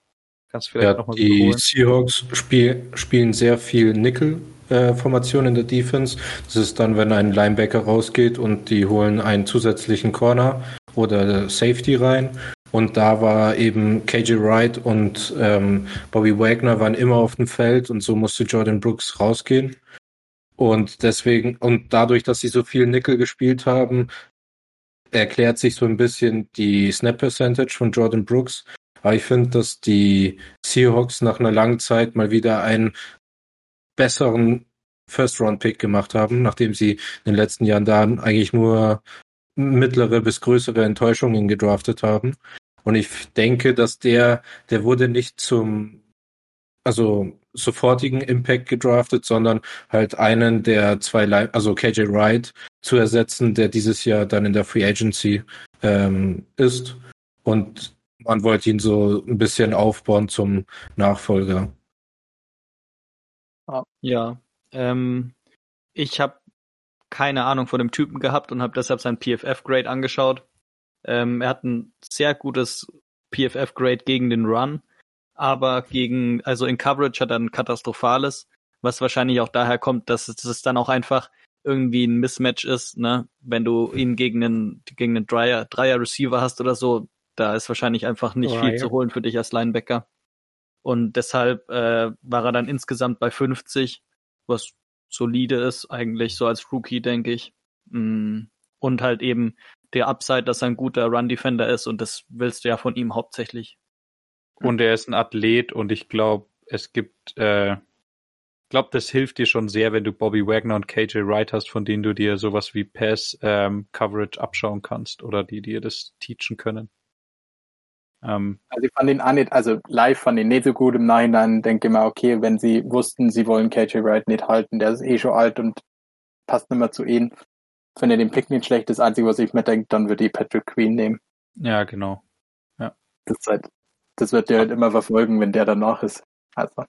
Kannst du vielleicht ja, nochmal Die? Seahawks spiel, spielen sehr viel Nickel-Formation äh, in der Defense. Das ist dann, wenn ein Linebacker rausgeht und die holen einen zusätzlichen Corner oder Safety rein. Und da war eben KJ Wright und ähm, Bobby Wagner waren immer auf dem Feld und so musste Jordan Brooks rausgehen. Und deswegen, und dadurch, dass sie so viel Nickel gespielt haben, erklärt sich so ein bisschen die Snap Percentage von Jordan Brooks. Aber ich finde, dass die Seahawks nach einer langen Zeit mal wieder einen besseren First-Round-Pick gemacht haben, nachdem sie in den letzten Jahren da eigentlich nur mittlere bis größere Enttäuschungen gedraftet haben. Und ich denke, dass der, der wurde nicht zum, also sofortigen Impact gedraftet, sondern halt einen der zwei, also KJ Wright zu ersetzen, der dieses Jahr dann in der Free Agency ähm, ist. Und man wollte ihn so ein bisschen aufbauen zum Nachfolger. Ja, ähm, ich habe keine Ahnung von dem Typen gehabt und habe deshalb sein PFF-Grade angeschaut. Ähm, er hat ein sehr gutes PFF-Grade gegen den Run, aber gegen, also in Coverage hat er ein katastrophales, was wahrscheinlich auch daher kommt, dass es dann auch einfach irgendwie ein Mismatch ist, ne? Wenn du ihn gegen einen, gegen einen Dreier, Dreier Receiver hast oder so, da ist wahrscheinlich einfach nicht oh, viel ja. zu holen für dich als Linebacker. Und deshalb äh, war er dann insgesamt bei 50, was solide ist, eigentlich so als Rookie, denke ich. Mm. Und halt eben der Upside, dass er ein guter Run-Defender ist und das willst du ja von ihm hauptsächlich. Und er ist ein Athlet und ich glaube, es gibt, äh, glaube, das hilft dir schon sehr, wenn du Bobby Wagner und KJ Wright hast, von denen du dir sowas wie Pass ähm, Coverage abschauen kannst oder die dir das teachen können. Ähm, also ich fand ihn auch nicht, also live fand ihn nicht so gut. Im Nachhinein denke ich mal, okay, wenn sie wussten, sie wollen KJ Wright nicht halten, der ist eh schon alt und passt nicht mehr zu ihnen. Wenn er den Pick nicht schlecht, das Einzige, was ich mir denke, dann würde ich Patrick Queen nehmen. Ja, genau. Ja. Das, halt, das wird dir halt immer verfolgen, wenn der danach ist. Also.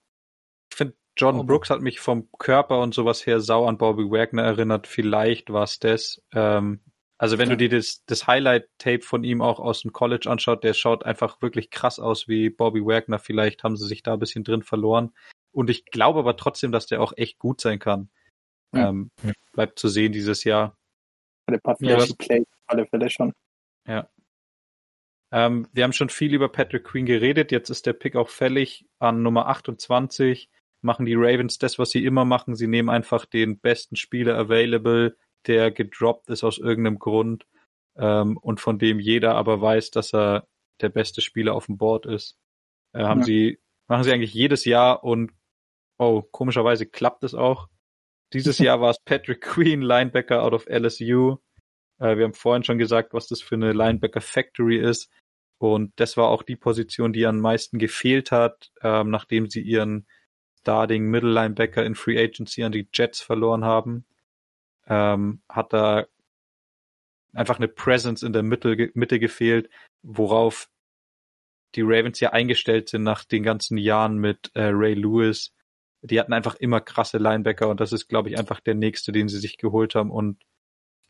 Ich finde, Jordan Brooks hat mich vom Körper und sowas her sau an Bobby Wagner erinnert. Vielleicht war es das. Ähm, also wenn ja. du dir das, das Highlight-Tape von ihm auch aus dem College anschaut, der schaut einfach wirklich krass aus wie Bobby Wagner. Vielleicht haben sie sich da ein bisschen drin verloren. Und ich glaube aber trotzdem, dass der auch echt gut sein kann. Ja. Ähm, bleibt zu sehen dieses Jahr. Bei den paar Flashy Plays auf alle Fälle schon. Ja. Ähm, wir haben schon viel über Patrick Queen geredet. Jetzt ist der Pick auch fällig an Nummer 28. Machen die Ravens das, was sie immer machen. Sie nehmen einfach den besten Spieler available, der gedroppt ist aus irgendeinem Grund ähm, und von dem jeder aber weiß, dass er der beste Spieler auf dem Board ist. Äh, haben ja. sie, machen sie eigentlich jedes Jahr und oh, komischerweise klappt es auch. Dieses Jahr war es Patrick Queen, Linebacker out of LSU. Äh, wir haben vorhin schon gesagt, was das für eine Linebacker Factory ist. Und das war auch die Position, die am meisten gefehlt hat, ähm, nachdem sie ihren Starting Middle Linebacker in Free Agency an die Jets verloren haben. Ähm, hat da einfach eine Presence in der Mitte, Mitte gefehlt, worauf die Ravens ja eingestellt sind nach den ganzen Jahren mit äh, Ray Lewis. Die hatten einfach immer krasse Linebacker und das ist, glaube ich, einfach der nächste, den sie sich geholt haben. Und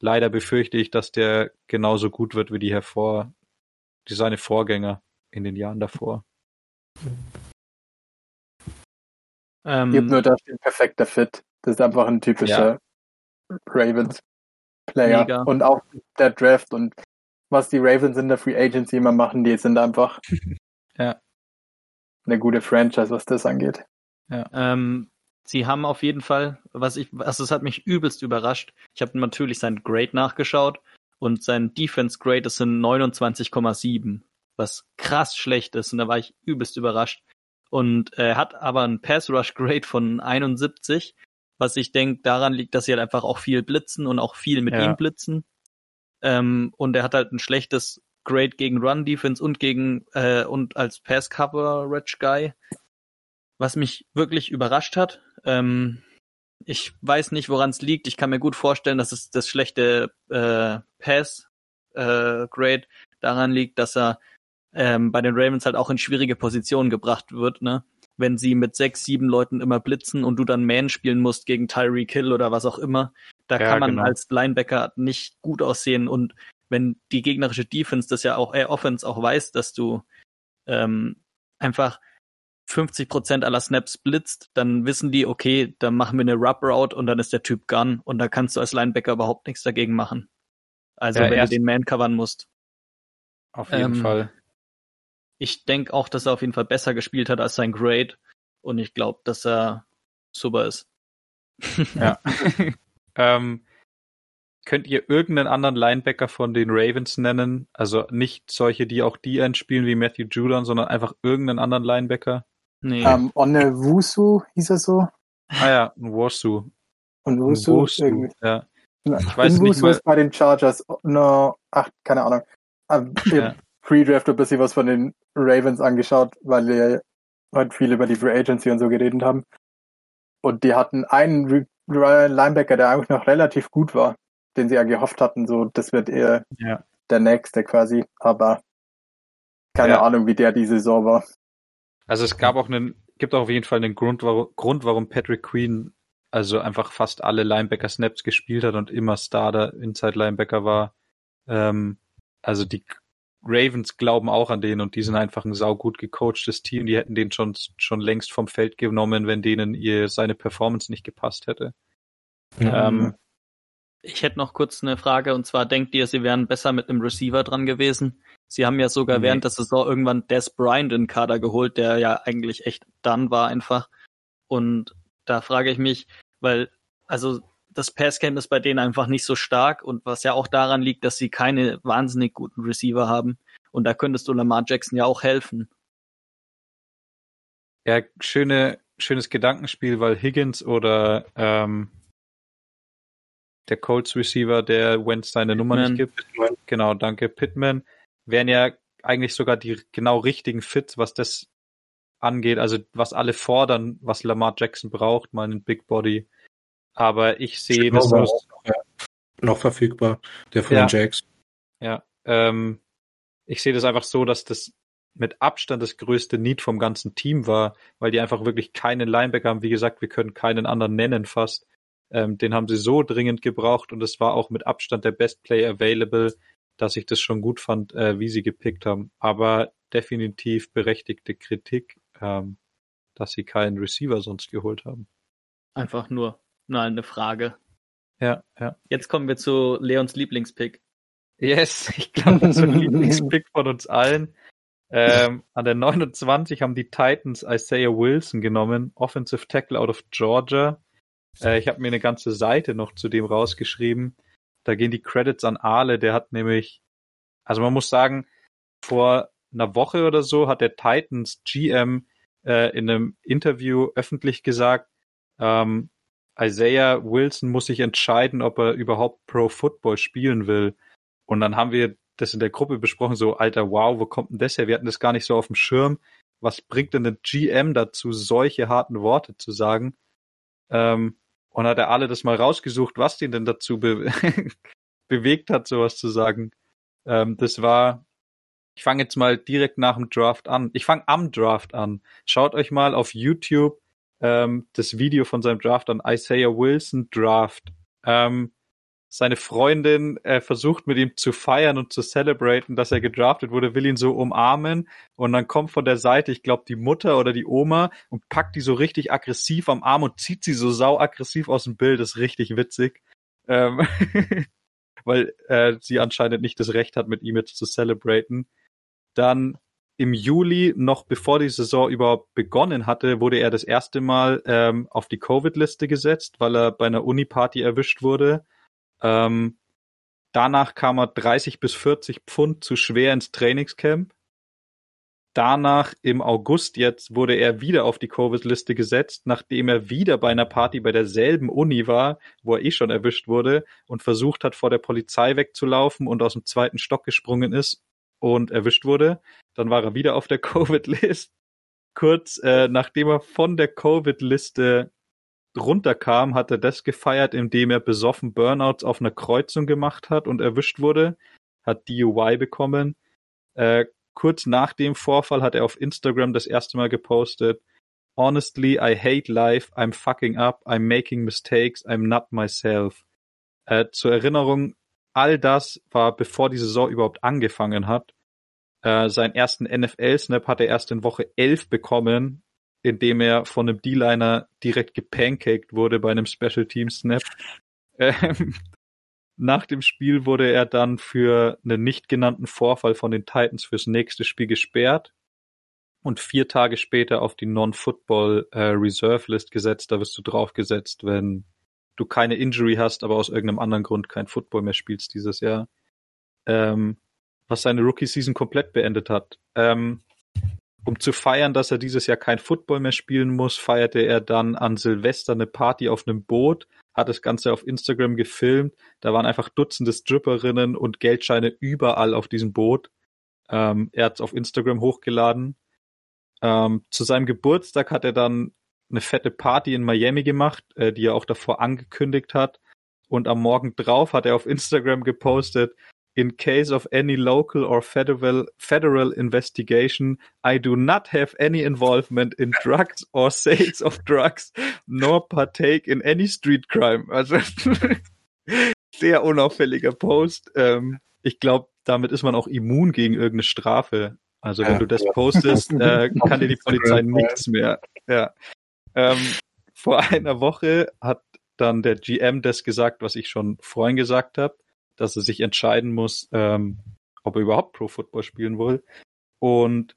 leider befürchte ich, dass der genauso gut wird wie die hervor, die seine Vorgänger in den Jahren davor. Ähm, Gibt nur da steht perfekter Fit. Das ist einfach ein typischer ja. Ravens Player. Mega. Und auch der Draft und was die Ravens in der Free Agency immer machen, die sind einfach ja. eine gute Franchise, was das angeht. Ja. Ähm, sie haben auf jeden Fall, was ich, also es hat mich übelst überrascht. Ich habe natürlich sein Grade nachgeschaut und sein Defense Grade ist in 29,7, was krass schlecht ist und da war ich übelst überrascht. Und er hat aber ein Pass Rush Grade von 71, was ich denke daran liegt, dass sie halt einfach auch viel blitzen und auch viel mit ja. ihm blitzen. Ähm, und er hat halt ein schlechtes Grade gegen Run Defense und gegen äh, und als Pass Coverage Guy was mich wirklich überrascht hat. Ähm, ich weiß nicht, woran es liegt. Ich kann mir gut vorstellen, dass es das schlechte äh, Pass äh, Grade daran liegt, dass er ähm, bei den Ravens halt auch in schwierige Positionen gebracht wird, ne? Wenn sie mit sechs, sieben Leuten immer blitzen und du dann Man spielen musst gegen Tyree Kill oder was auch immer, da ja, kann man genau. als Linebacker nicht gut aussehen und wenn die gegnerische Defense das ja auch, äh, Offense auch weiß, dass du ähm, einfach 50 Prozent aller Snaps blitzt, dann wissen die, okay, dann machen wir eine Rub Route und dann ist der Typ Gun und da kannst du als Linebacker überhaupt nichts dagegen machen. Also ja, wenn du den Man covern musst. Auf jeden ähm, Fall. Ich denke auch, dass er auf jeden Fall besser gespielt hat als sein Grade und ich glaube, dass er super ist. Ja. ähm, könnt ihr irgendeinen anderen Linebacker von den Ravens nennen? Also nicht solche, die auch die spielen wie Matthew Judon, sondern einfach irgendeinen anderen Linebacker? Nee. Ähm, Wusu hieß er so. Ah ja, Wusu. Und Wusu, irgendwie. Ja. Ich weiß Wusu nicht mal. ist bei den Chargers. No, ach, keine Ahnung. Ähm, ja. Pre-Draft ein bisschen was von den Ravens angeschaut, weil wir heute viel über die Free Agency und so geredet haben. Und die hatten einen Linebacker, der eigentlich noch relativ gut war, den sie ja gehofft hatten, so, das wird eher ja. der nächste quasi. Aber keine ja. Ahnung, wie der die Saison war. Also es gab auch einen, gibt auch auf jeden Fall einen Grund, warum, Grund, warum Patrick Queen also einfach fast alle Linebacker-Snaps gespielt hat und immer Starter Inside Linebacker war. Ähm, also die Ravens glauben auch an den und die sind einfach ein saugut gecoachtes Team. Die hätten den schon, schon längst vom Feld genommen, wenn denen ihr seine Performance nicht gepasst hätte. Ja. Ähm, ich hätte noch kurz eine Frage und zwar denkt ihr, sie wären besser mit einem Receiver dran gewesen? Sie haben ja sogar nee. während der Saison irgendwann Des Bryant in den Kader geholt, der ja eigentlich echt dann war einfach. Und da frage ich mich, weil, also das Passcamp ist bei denen einfach nicht so stark und was ja auch daran liegt, dass sie keine wahnsinnig guten Receiver haben. Und da könntest du Lamar Jackson ja auch helfen. Ja, schöne, schönes Gedankenspiel, weil Higgins oder ähm, der Colts Receiver, der Wentz seine Pittman. Nummer nicht gibt. Genau, danke, Pittman wären ja eigentlich sogar die genau richtigen Fits, was das angeht, also was alle fordern, was Lamar Jackson braucht, mal einen Big Body. Aber ich sehe das noch, ja, noch verfügbar, der von ja, den Jacks. Ja, ähm, ich sehe das einfach so, dass das mit Abstand das größte Need vom ganzen Team war, weil die einfach wirklich keinen Linebacker haben. Wie gesagt, wir können keinen anderen nennen fast. Ähm, den haben sie so dringend gebraucht und es war auch mit Abstand der Best Play available dass ich das schon gut fand, äh, wie sie gepickt haben. Aber definitiv berechtigte Kritik, ähm, dass sie keinen Receiver sonst geholt haben. Einfach nur, nur eine Frage. Ja, ja. Jetzt kommen wir zu Leons Lieblingspick. Yes, ich glaube, das ist ein Lieblingspick von uns allen. Ähm, an der 29 haben die Titans Isaiah Wilson genommen, Offensive Tackle out of Georgia. Äh, ich habe mir eine ganze Seite noch zu dem rausgeschrieben. Da gehen die Credits an Ale, der hat nämlich, also man muss sagen, vor einer Woche oder so hat der Titans GM äh, in einem Interview öffentlich gesagt, ähm, Isaiah Wilson muss sich entscheiden, ob er überhaupt Pro Football spielen will. Und dann haben wir das in der Gruppe besprochen, so, alter, wow, wo kommt denn das her? Wir hatten das gar nicht so auf dem Schirm. Was bringt denn ein GM dazu, solche harten Worte zu sagen? Ähm, und hat er alle das mal rausgesucht, was ihn denn dazu be bewegt hat, sowas zu sagen. Ähm, das war, ich fange jetzt mal direkt nach dem Draft an. Ich fange am Draft an. Schaut euch mal auf YouTube ähm, das Video von seinem Draft an Isaiah Wilson Draft. Ähm, seine Freundin äh, versucht mit ihm zu feiern und zu celebraten, dass er gedraftet wurde, will ihn so umarmen und dann kommt von der Seite, ich glaube, die Mutter oder die Oma und packt die so richtig aggressiv am Arm und zieht sie so sau aggressiv aus dem Bild. Das ist richtig witzig. Ähm weil äh, sie anscheinend nicht das Recht hat, mit ihm jetzt zu celebraten. Dann im Juli, noch bevor die Saison überhaupt begonnen hatte, wurde er das erste Mal ähm, auf die Covid-Liste gesetzt, weil er bei einer Uni-Party erwischt wurde ähm, danach kam er 30 bis 40 Pfund zu schwer ins Trainingscamp. Danach im August jetzt wurde er wieder auf die Covid-Liste gesetzt, nachdem er wieder bei einer Party bei derselben Uni war, wo er eh schon erwischt wurde und versucht hat, vor der Polizei wegzulaufen und aus dem zweiten Stock gesprungen ist und erwischt wurde. Dann war er wieder auf der Covid-Liste. Kurz äh, nachdem er von der Covid-Liste runterkam, hat er das gefeiert, indem er besoffen Burnouts auf einer Kreuzung gemacht hat und erwischt wurde, hat DUI bekommen. Äh, kurz nach dem Vorfall hat er auf Instagram das erste Mal gepostet, Honestly, I hate life, I'm fucking up, I'm making mistakes, I'm not myself. Äh, zur Erinnerung, all das war bevor die Saison überhaupt angefangen hat. Äh, seinen ersten NFL-Snap hat er erst in Woche 11 bekommen indem er von einem D-Liner direkt gepancaked wurde bei einem Special Team Snap. Ähm, nach dem Spiel wurde er dann für einen nicht genannten Vorfall von den Titans fürs nächste Spiel gesperrt und vier Tage später auf die Non-Football äh, Reserve List gesetzt. Da wirst du draufgesetzt, wenn du keine Injury hast, aber aus irgendeinem anderen Grund kein Football mehr spielst dieses Jahr. Ähm, was seine Rookie-Season komplett beendet hat. Ähm, um zu feiern, dass er dieses Jahr kein Football mehr spielen muss, feierte er dann an Silvester eine Party auf einem Boot, hat das Ganze auf Instagram gefilmt. Da waren einfach Dutzende Stripperinnen und Geldscheine überall auf diesem Boot. Ähm, er hat es auf Instagram hochgeladen. Ähm, zu seinem Geburtstag hat er dann eine fette Party in Miami gemacht, äh, die er auch davor angekündigt hat. Und am Morgen drauf hat er auf Instagram gepostet, in case of any local or federal federal investigation, I do not have any involvement in drugs or sales of drugs, nor partake in any street crime. Also sehr unauffälliger Post. Ähm, ich glaube, damit ist man auch immun gegen irgendeine Strafe. Also wenn ja, du das postest, äh, kann dir die Polizei nichts mehr. Ja. Ähm, vor einer Woche hat dann der GM das gesagt, was ich schon vorhin gesagt habe dass er sich entscheiden muss, ähm, ob er überhaupt Pro Football spielen will. Und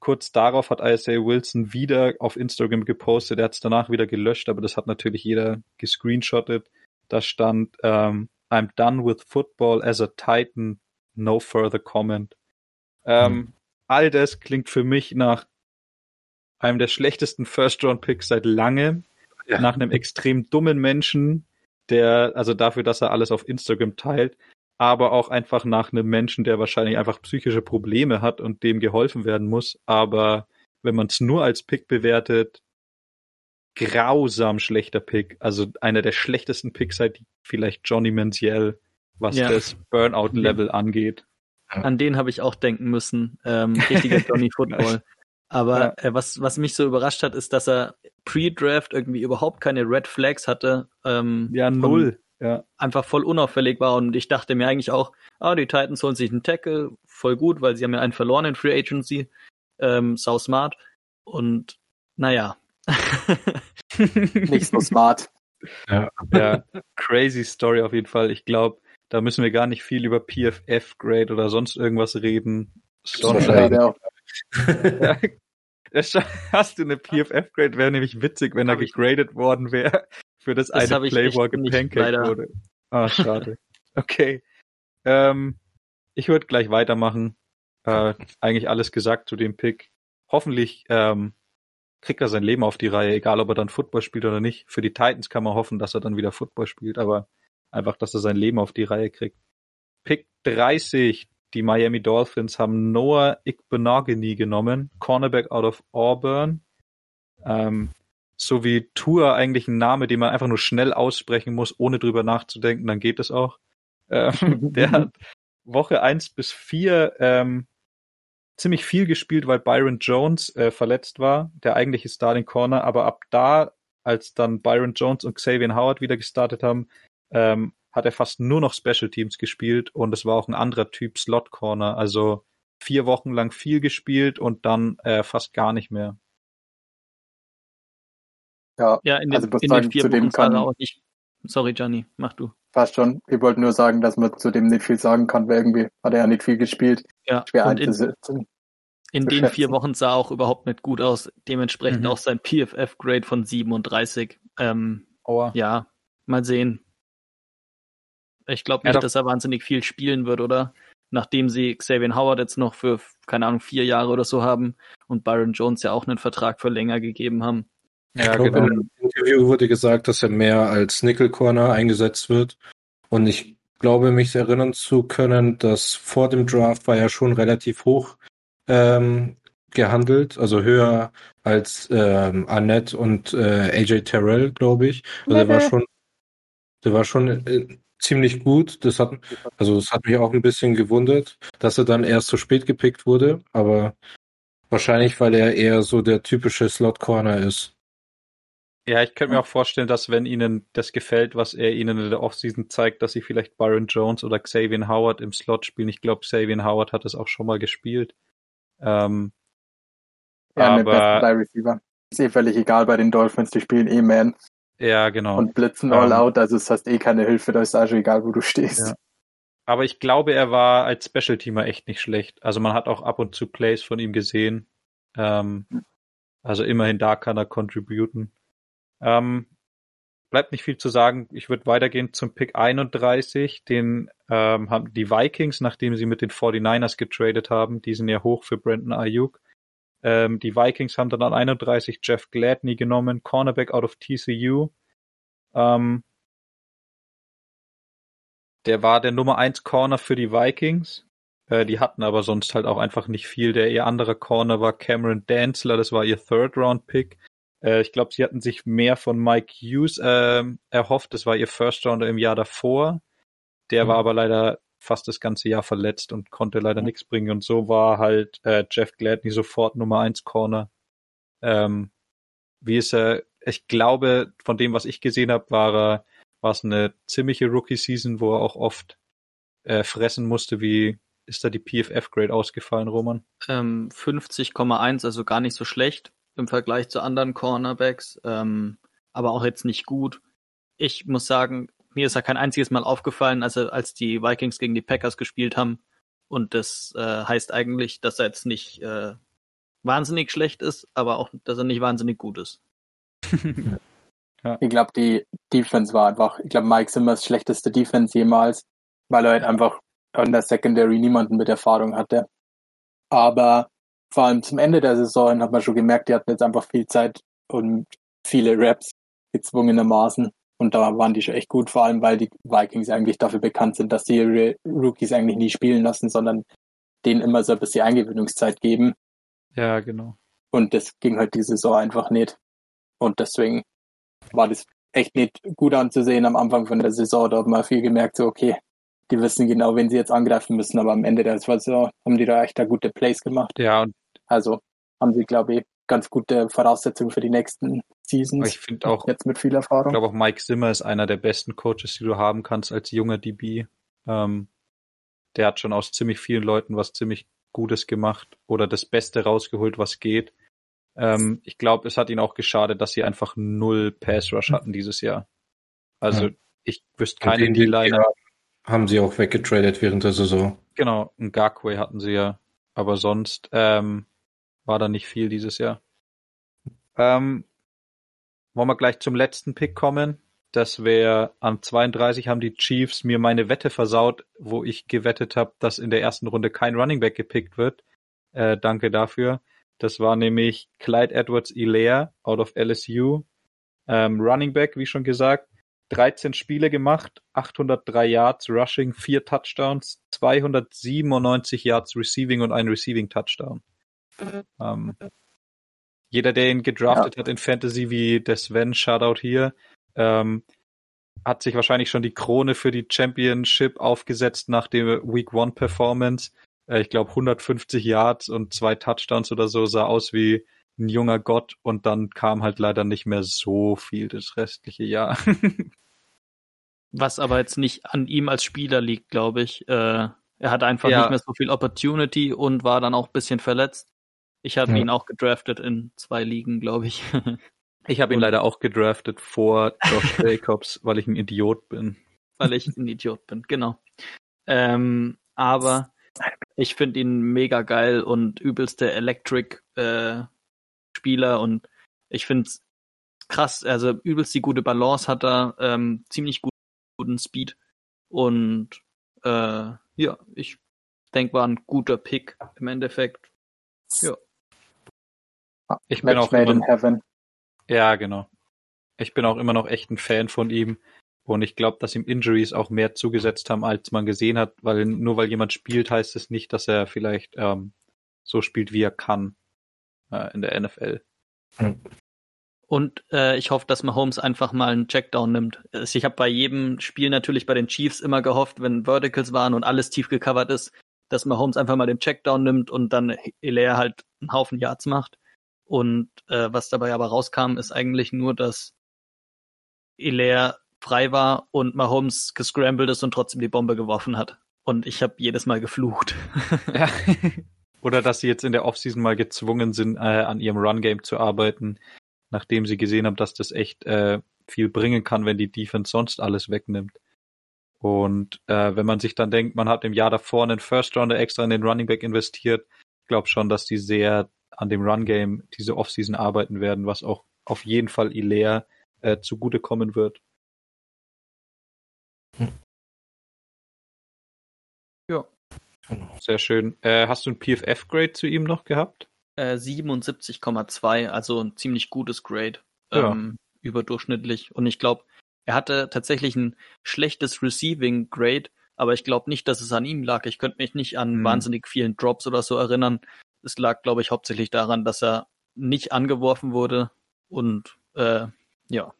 kurz darauf hat Isaiah Wilson wieder auf Instagram gepostet. Er hat es danach wieder gelöscht, aber das hat natürlich jeder gescreenshottet. Da stand, ähm, I'm done with football as a Titan, no further comment. Ähm, mhm. All das klingt für mich nach einem der schlechtesten First-Round-Picks seit langem. Ja. Nach einem extrem dummen Menschen, der, also dafür, dass er alles auf Instagram teilt, aber auch einfach nach einem Menschen, der wahrscheinlich einfach psychische Probleme hat und dem geholfen werden muss. Aber wenn man es nur als Pick bewertet, grausam schlechter Pick. Also einer der schlechtesten Picks seit vielleicht Johnny Manziel, was ja. das Burnout-Level angeht. An den habe ich auch denken müssen. Ähm, richtiger Johnny Football. Aber ja. äh, was, was mich so überrascht hat, ist, dass er pre-Draft irgendwie überhaupt keine Red Flags hatte. Ähm, ja, null. Ja. Einfach voll unauffällig war. Und ich dachte mir eigentlich auch, ah, die Titans holen sich einen Tackle, voll gut, weil sie haben ja einen verloren in Free Agency. Ähm, sau smart. Und naja. Nicht so smart. Ja. ja, crazy Story auf jeden Fall. Ich glaube, da müssen wir gar nicht viel über PFF-Grade oder sonst irgendwas reden. Sondern, ja, Hast du eine PFF-Grade? Wäre nämlich witzig, wenn er gegradet worden wäre für das, das eine Play, wo er gepancaked wurde. Ah, schade. Okay. Ähm, ich würde gleich weitermachen. Äh, eigentlich alles gesagt zu dem Pick. Hoffentlich ähm, kriegt er sein Leben auf die Reihe, egal ob er dann Football spielt oder nicht. Für die Titans kann man hoffen, dass er dann wieder Football spielt, aber einfach, dass er sein Leben auf die Reihe kriegt. Pick 30. Die Miami Dolphins haben Noah Igbenogany genommen, Cornerback out of Auburn. Ähm, so wie Tour eigentlich ein Name, den man einfach nur schnell aussprechen muss, ohne drüber nachzudenken, dann geht es auch. Ähm, der hat Woche 1 bis 4 ähm, ziemlich viel gespielt, weil Byron Jones äh, verletzt war, der eigentliche Starting Corner, aber ab da, als dann Byron Jones und Xavier Howard wieder gestartet haben, ähm, hat er fast nur noch Special Teams gespielt und es war auch ein anderer Typ Slot Corner, also vier Wochen lang viel gespielt und dann äh, fast gar nicht mehr. Ja, ja in, den, also in den vier Wochen kann, auch nicht. Sorry, Gianni, mach du. Passt schon. Ich wollte nur sagen, dass man zu dem nicht viel sagen kann, weil irgendwie hat er ja nicht viel gespielt. Ja, schwer einzusetzen. In, in den vier Wochen sah auch überhaupt nicht gut aus. Dementsprechend mhm. auch sein PFF-Grade von 37. Ähm, Aua. Ja, mal sehen. Ich glaube nicht, ja, dass er wahnsinnig viel spielen wird, oder? Nachdem sie Xavier Howard jetzt noch für, keine Ahnung, vier Jahre oder so haben und Byron Jones ja auch einen Vertrag für länger gegeben haben. Ja, ich glaube, genau. im Interview wurde gesagt, dass er mehr als Nickel Corner eingesetzt wird. Und ich glaube, mich erinnern zu können, dass vor dem Draft war er schon relativ hoch ähm, gehandelt, also höher als ähm, Annette und äh, AJ Terrell, glaube ich. Also der war schon, der war schon äh, ziemlich gut. Das hat, also das hat mich auch ein bisschen gewundert, dass er dann erst so spät gepickt wurde, aber wahrscheinlich, weil er eher so der typische Slot Corner ist. Ja, ich könnte mir auch vorstellen, dass wenn ihnen das gefällt, was er ihnen in der Offseason zeigt, dass sie vielleicht Byron Jones oder Xavier Howard im Slot spielen. Ich glaube, Xavier Howard hat es auch schon mal gespielt. Ähm, ja, aber Receiver. Ist eh völlig egal bei den Dolphins, die spielen eh Man. Ja, genau. Und blitzen all ähm, out, also es hast eh keine Hilfe, da ist also egal, wo du stehst. Ja. Aber ich glaube, er war als Special Teamer echt nicht schlecht. Also man hat auch ab und zu Plays von ihm gesehen. Ähm, also immerhin da kann er contributen. Ähm, bleibt nicht viel zu sagen. Ich würde weitergehen zum Pick 31. Den ähm, haben die Vikings, nachdem sie mit den 49ers getradet haben, die sind ja hoch für Brandon Ayuk. Ähm, die Vikings haben dann an 31 Jeff Gladney genommen, Cornerback out of TCU. Ähm, der war der Nummer 1 Corner für die Vikings. Äh, die hatten aber sonst halt auch einfach nicht viel. Der ihr anderer Corner war Cameron Danzler, das war ihr Third Round Pick. Äh, ich glaube, sie hatten sich mehr von Mike Hughes äh, erhofft. Das war ihr First Rounder im Jahr davor. Der mhm. war aber leider fast das ganze Jahr verletzt und konnte leider mhm. nichts bringen. Und so war halt äh, Jeff Gladney sofort Nummer 1 Corner. Ähm, wie ist er? Ich glaube, von dem, was ich gesehen habe, war er, war es eine ziemliche Rookie-Season, wo er auch oft äh, fressen musste. Wie ist da die PFF-Grade ausgefallen, Roman? Ähm, 50,1, also gar nicht so schlecht im Vergleich zu anderen Cornerbacks, ähm, aber auch jetzt nicht gut. Ich muss sagen, mir ist ja kein einziges Mal aufgefallen, als, als die Vikings gegen die Packers gespielt haben. Und das äh, heißt eigentlich, dass er jetzt nicht äh, wahnsinnig schlecht ist, aber auch, dass er nicht wahnsinnig gut ist. ja. Ich glaube, die Defense war einfach, ich glaube, Mike Simmers schlechteste Defense jemals, weil er halt einfach in der Secondary niemanden mit Erfahrung hatte. Aber vor allem zum Ende der Saison hat man schon gemerkt, die hatten jetzt einfach viel Zeit und viele Raps gezwungenermaßen. Und da waren die schon echt gut, vor allem weil die Vikings eigentlich dafür bekannt sind, dass sie ihre Rookies eigentlich nie spielen lassen, sondern denen immer so ein bisschen Eingewöhnungszeit geben. Ja, genau. Und das ging halt die Saison einfach nicht. Und deswegen war das echt nicht gut anzusehen am Anfang von der Saison. Da hat man viel gemerkt, so okay, die wissen genau, wen sie jetzt angreifen müssen, aber am Ende der Saison haben die da echt da gute Plays gemacht. Ja, und also haben sie, glaube ich, ganz gute Voraussetzungen für die nächsten Seasons. Ich finde auch, jetzt mit viel Erfahrung. Ich glaube auch Mike Zimmer ist einer der besten Coaches, die du haben kannst als junger DB. Ähm, der hat schon aus ziemlich vielen Leuten was ziemlich Gutes gemacht oder das Beste rausgeholt, was geht. Ähm, ich glaube, es hat ihn auch geschadet, dass sie einfach null Pass Rush hatten dieses Jahr. Also ja. ich wüsste keine D-Liner. Haben sie auch weggetradet während der Saison. Genau, ein Garquay hatten sie ja. Aber sonst ähm, war da nicht viel dieses Jahr. Ähm, wollen wir gleich zum letzten Pick kommen? Das wäre an 32 haben die Chiefs mir meine Wette versaut, wo ich gewettet habe, dass in der ersten Runde kein Running Back gepickt wird. Äh, danke dafür. Das war nämlich Clyde Edwards Ilaire out of LSU. Ähm, Running Back, wie schon gesagt. 13 Spiele gemacht, 803 Yards Rushing, 4 Touchdowns, 297 Yards Receiving und ein Receiving Touchdown. Ähm, jeder, der ihn gedraftet ja. hat in Fantasy, wie der Sven, Shoutout hier, ähm, hat sich wahrscheinlich schon die Krone für die Championship aufgesetzt nach der Week One Performance. Äh, ich glaube 150 Yards und zwei Touchdowns oder so sah aus wie ein junger Gott und dann kam halt leider nicht mehr so viel das restliche Jahr. Was aber jetzt nicht an ihm als Spieler liegt, glaube ich. Äh, er hat einfach ja. nicht mehr so viel Opportunity und war dann auch ein bisschen verletzt. Ich habe ja. ihn auch gedraftet in zwei Ligen, glaube ich. Ich habe ihn leider auch gedraftet vor Josh Jacobs, weil ich ein Idiot bin. Weil ich ein Idiot bin, genau. Ähm, aber ich finde ihn mega geil und übelste Electric äh, Spieler und ich finde es krass, also übelst die gute Balance hat er, ähm, ziemlich gut, guten Speed und äh, ja, ich denke, war ein guter Pick im Endeffekt. Ja. Ich bin auch immer, in heaven. Ja, genau. Ich bin auch immer noch echt ein Fan von ihm. Und ich glaube, dass ihm Injuries auch mehr zugesetzt haben, als man gesehen hat, weil nur weil jemand spielt, heißt es nicht, dass er vielleicht ähm, so spielt, wie er kann äh, in der NFL. Und äh, ich hoffe, dass Mahomes einfach mal einen Checkdown nimmt. Ich habe bei jedem Spiel natürlich bei den Chiefs immer gehofft, wenn Verticals waren und alles tief gecovert ist, dass Mahomes einfach mal den Checkdown nimmt und dann Hilaire halt einen Haufen Yards macht. Und äh, was dabei aber rauskam, ist eigentlich nur, dass Hilaire frei war und Mahomes gescrambled ist und trotzdem die Bombe geworfen hat. Und ich habe jedes Mal geflucht. Ja. Oder dass sie jetzt in der Offseason mal gezwungen sind, äh, an ihrem Run-Game zu arbeiten, nachdem sie gesehen haben, dass das echt äh, viel bringen kann, wenn die Defense sonst alles wegnimmt. Und äh, wenn man sich dann denkt, man hat im Jahr davor einen First Rounder extra in den Running Back investiert, ich glaube schon, dass die sehr an dem Run-Game diese Offseason arbeiten werden, was auch auf jeden Fall Ilea äh, zugutekommen wird. Hm. Ja. Sehr schön. Äh, hast du ein PFF-Grade zu ihm noch gehabt? Äh, 77,2, also ein ziemlich gutes Grade. Ja. Ähm, überdurchschnittlich. Und ich glaube, er hatte tatsächlich ein schlechtes Receiving Grade, aber ich glaube nicht, dass es an ihm lag. Ich könnte mich nicht an hm. wahnsinnig vielen Drops oder so erinnern es lag, glaube ich, hauptsächlich daran, dass er nicht angeworfen wurde und äh, ja.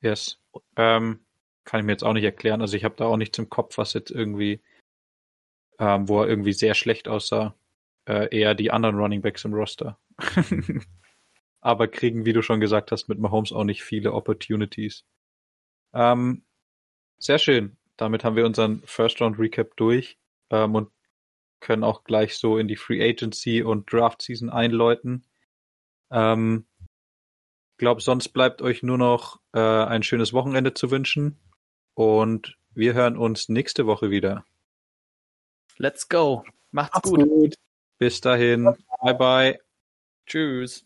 Yes. Ähm, kann ich mir jetzt auch nicht erklären. Also ich habe da auch nichts im Kopf, was jetzt irgendwie, ähm, wo er irgendwie sehr schlecht aussah. Äh, eher die anderen Running Backs im Roster. Aber kriegen, wie du schon gesagt hast, mit Mahomes auch nicht viele Opportunities. Ähm, sehr schön. Damit haben wir unseren First Round Recap durch ähm, und können auch gleich so in die Free Agency und Draft Season einläuten. Ähm, glaube, sonst bleibt euch nur noch äh, ein schönes Wochenende zu wünschen und wir hören uns nächste Woche wieder. Let's go. Macht's, Macht's gut. gut. Bis dahin. Bye bye. Tschüss.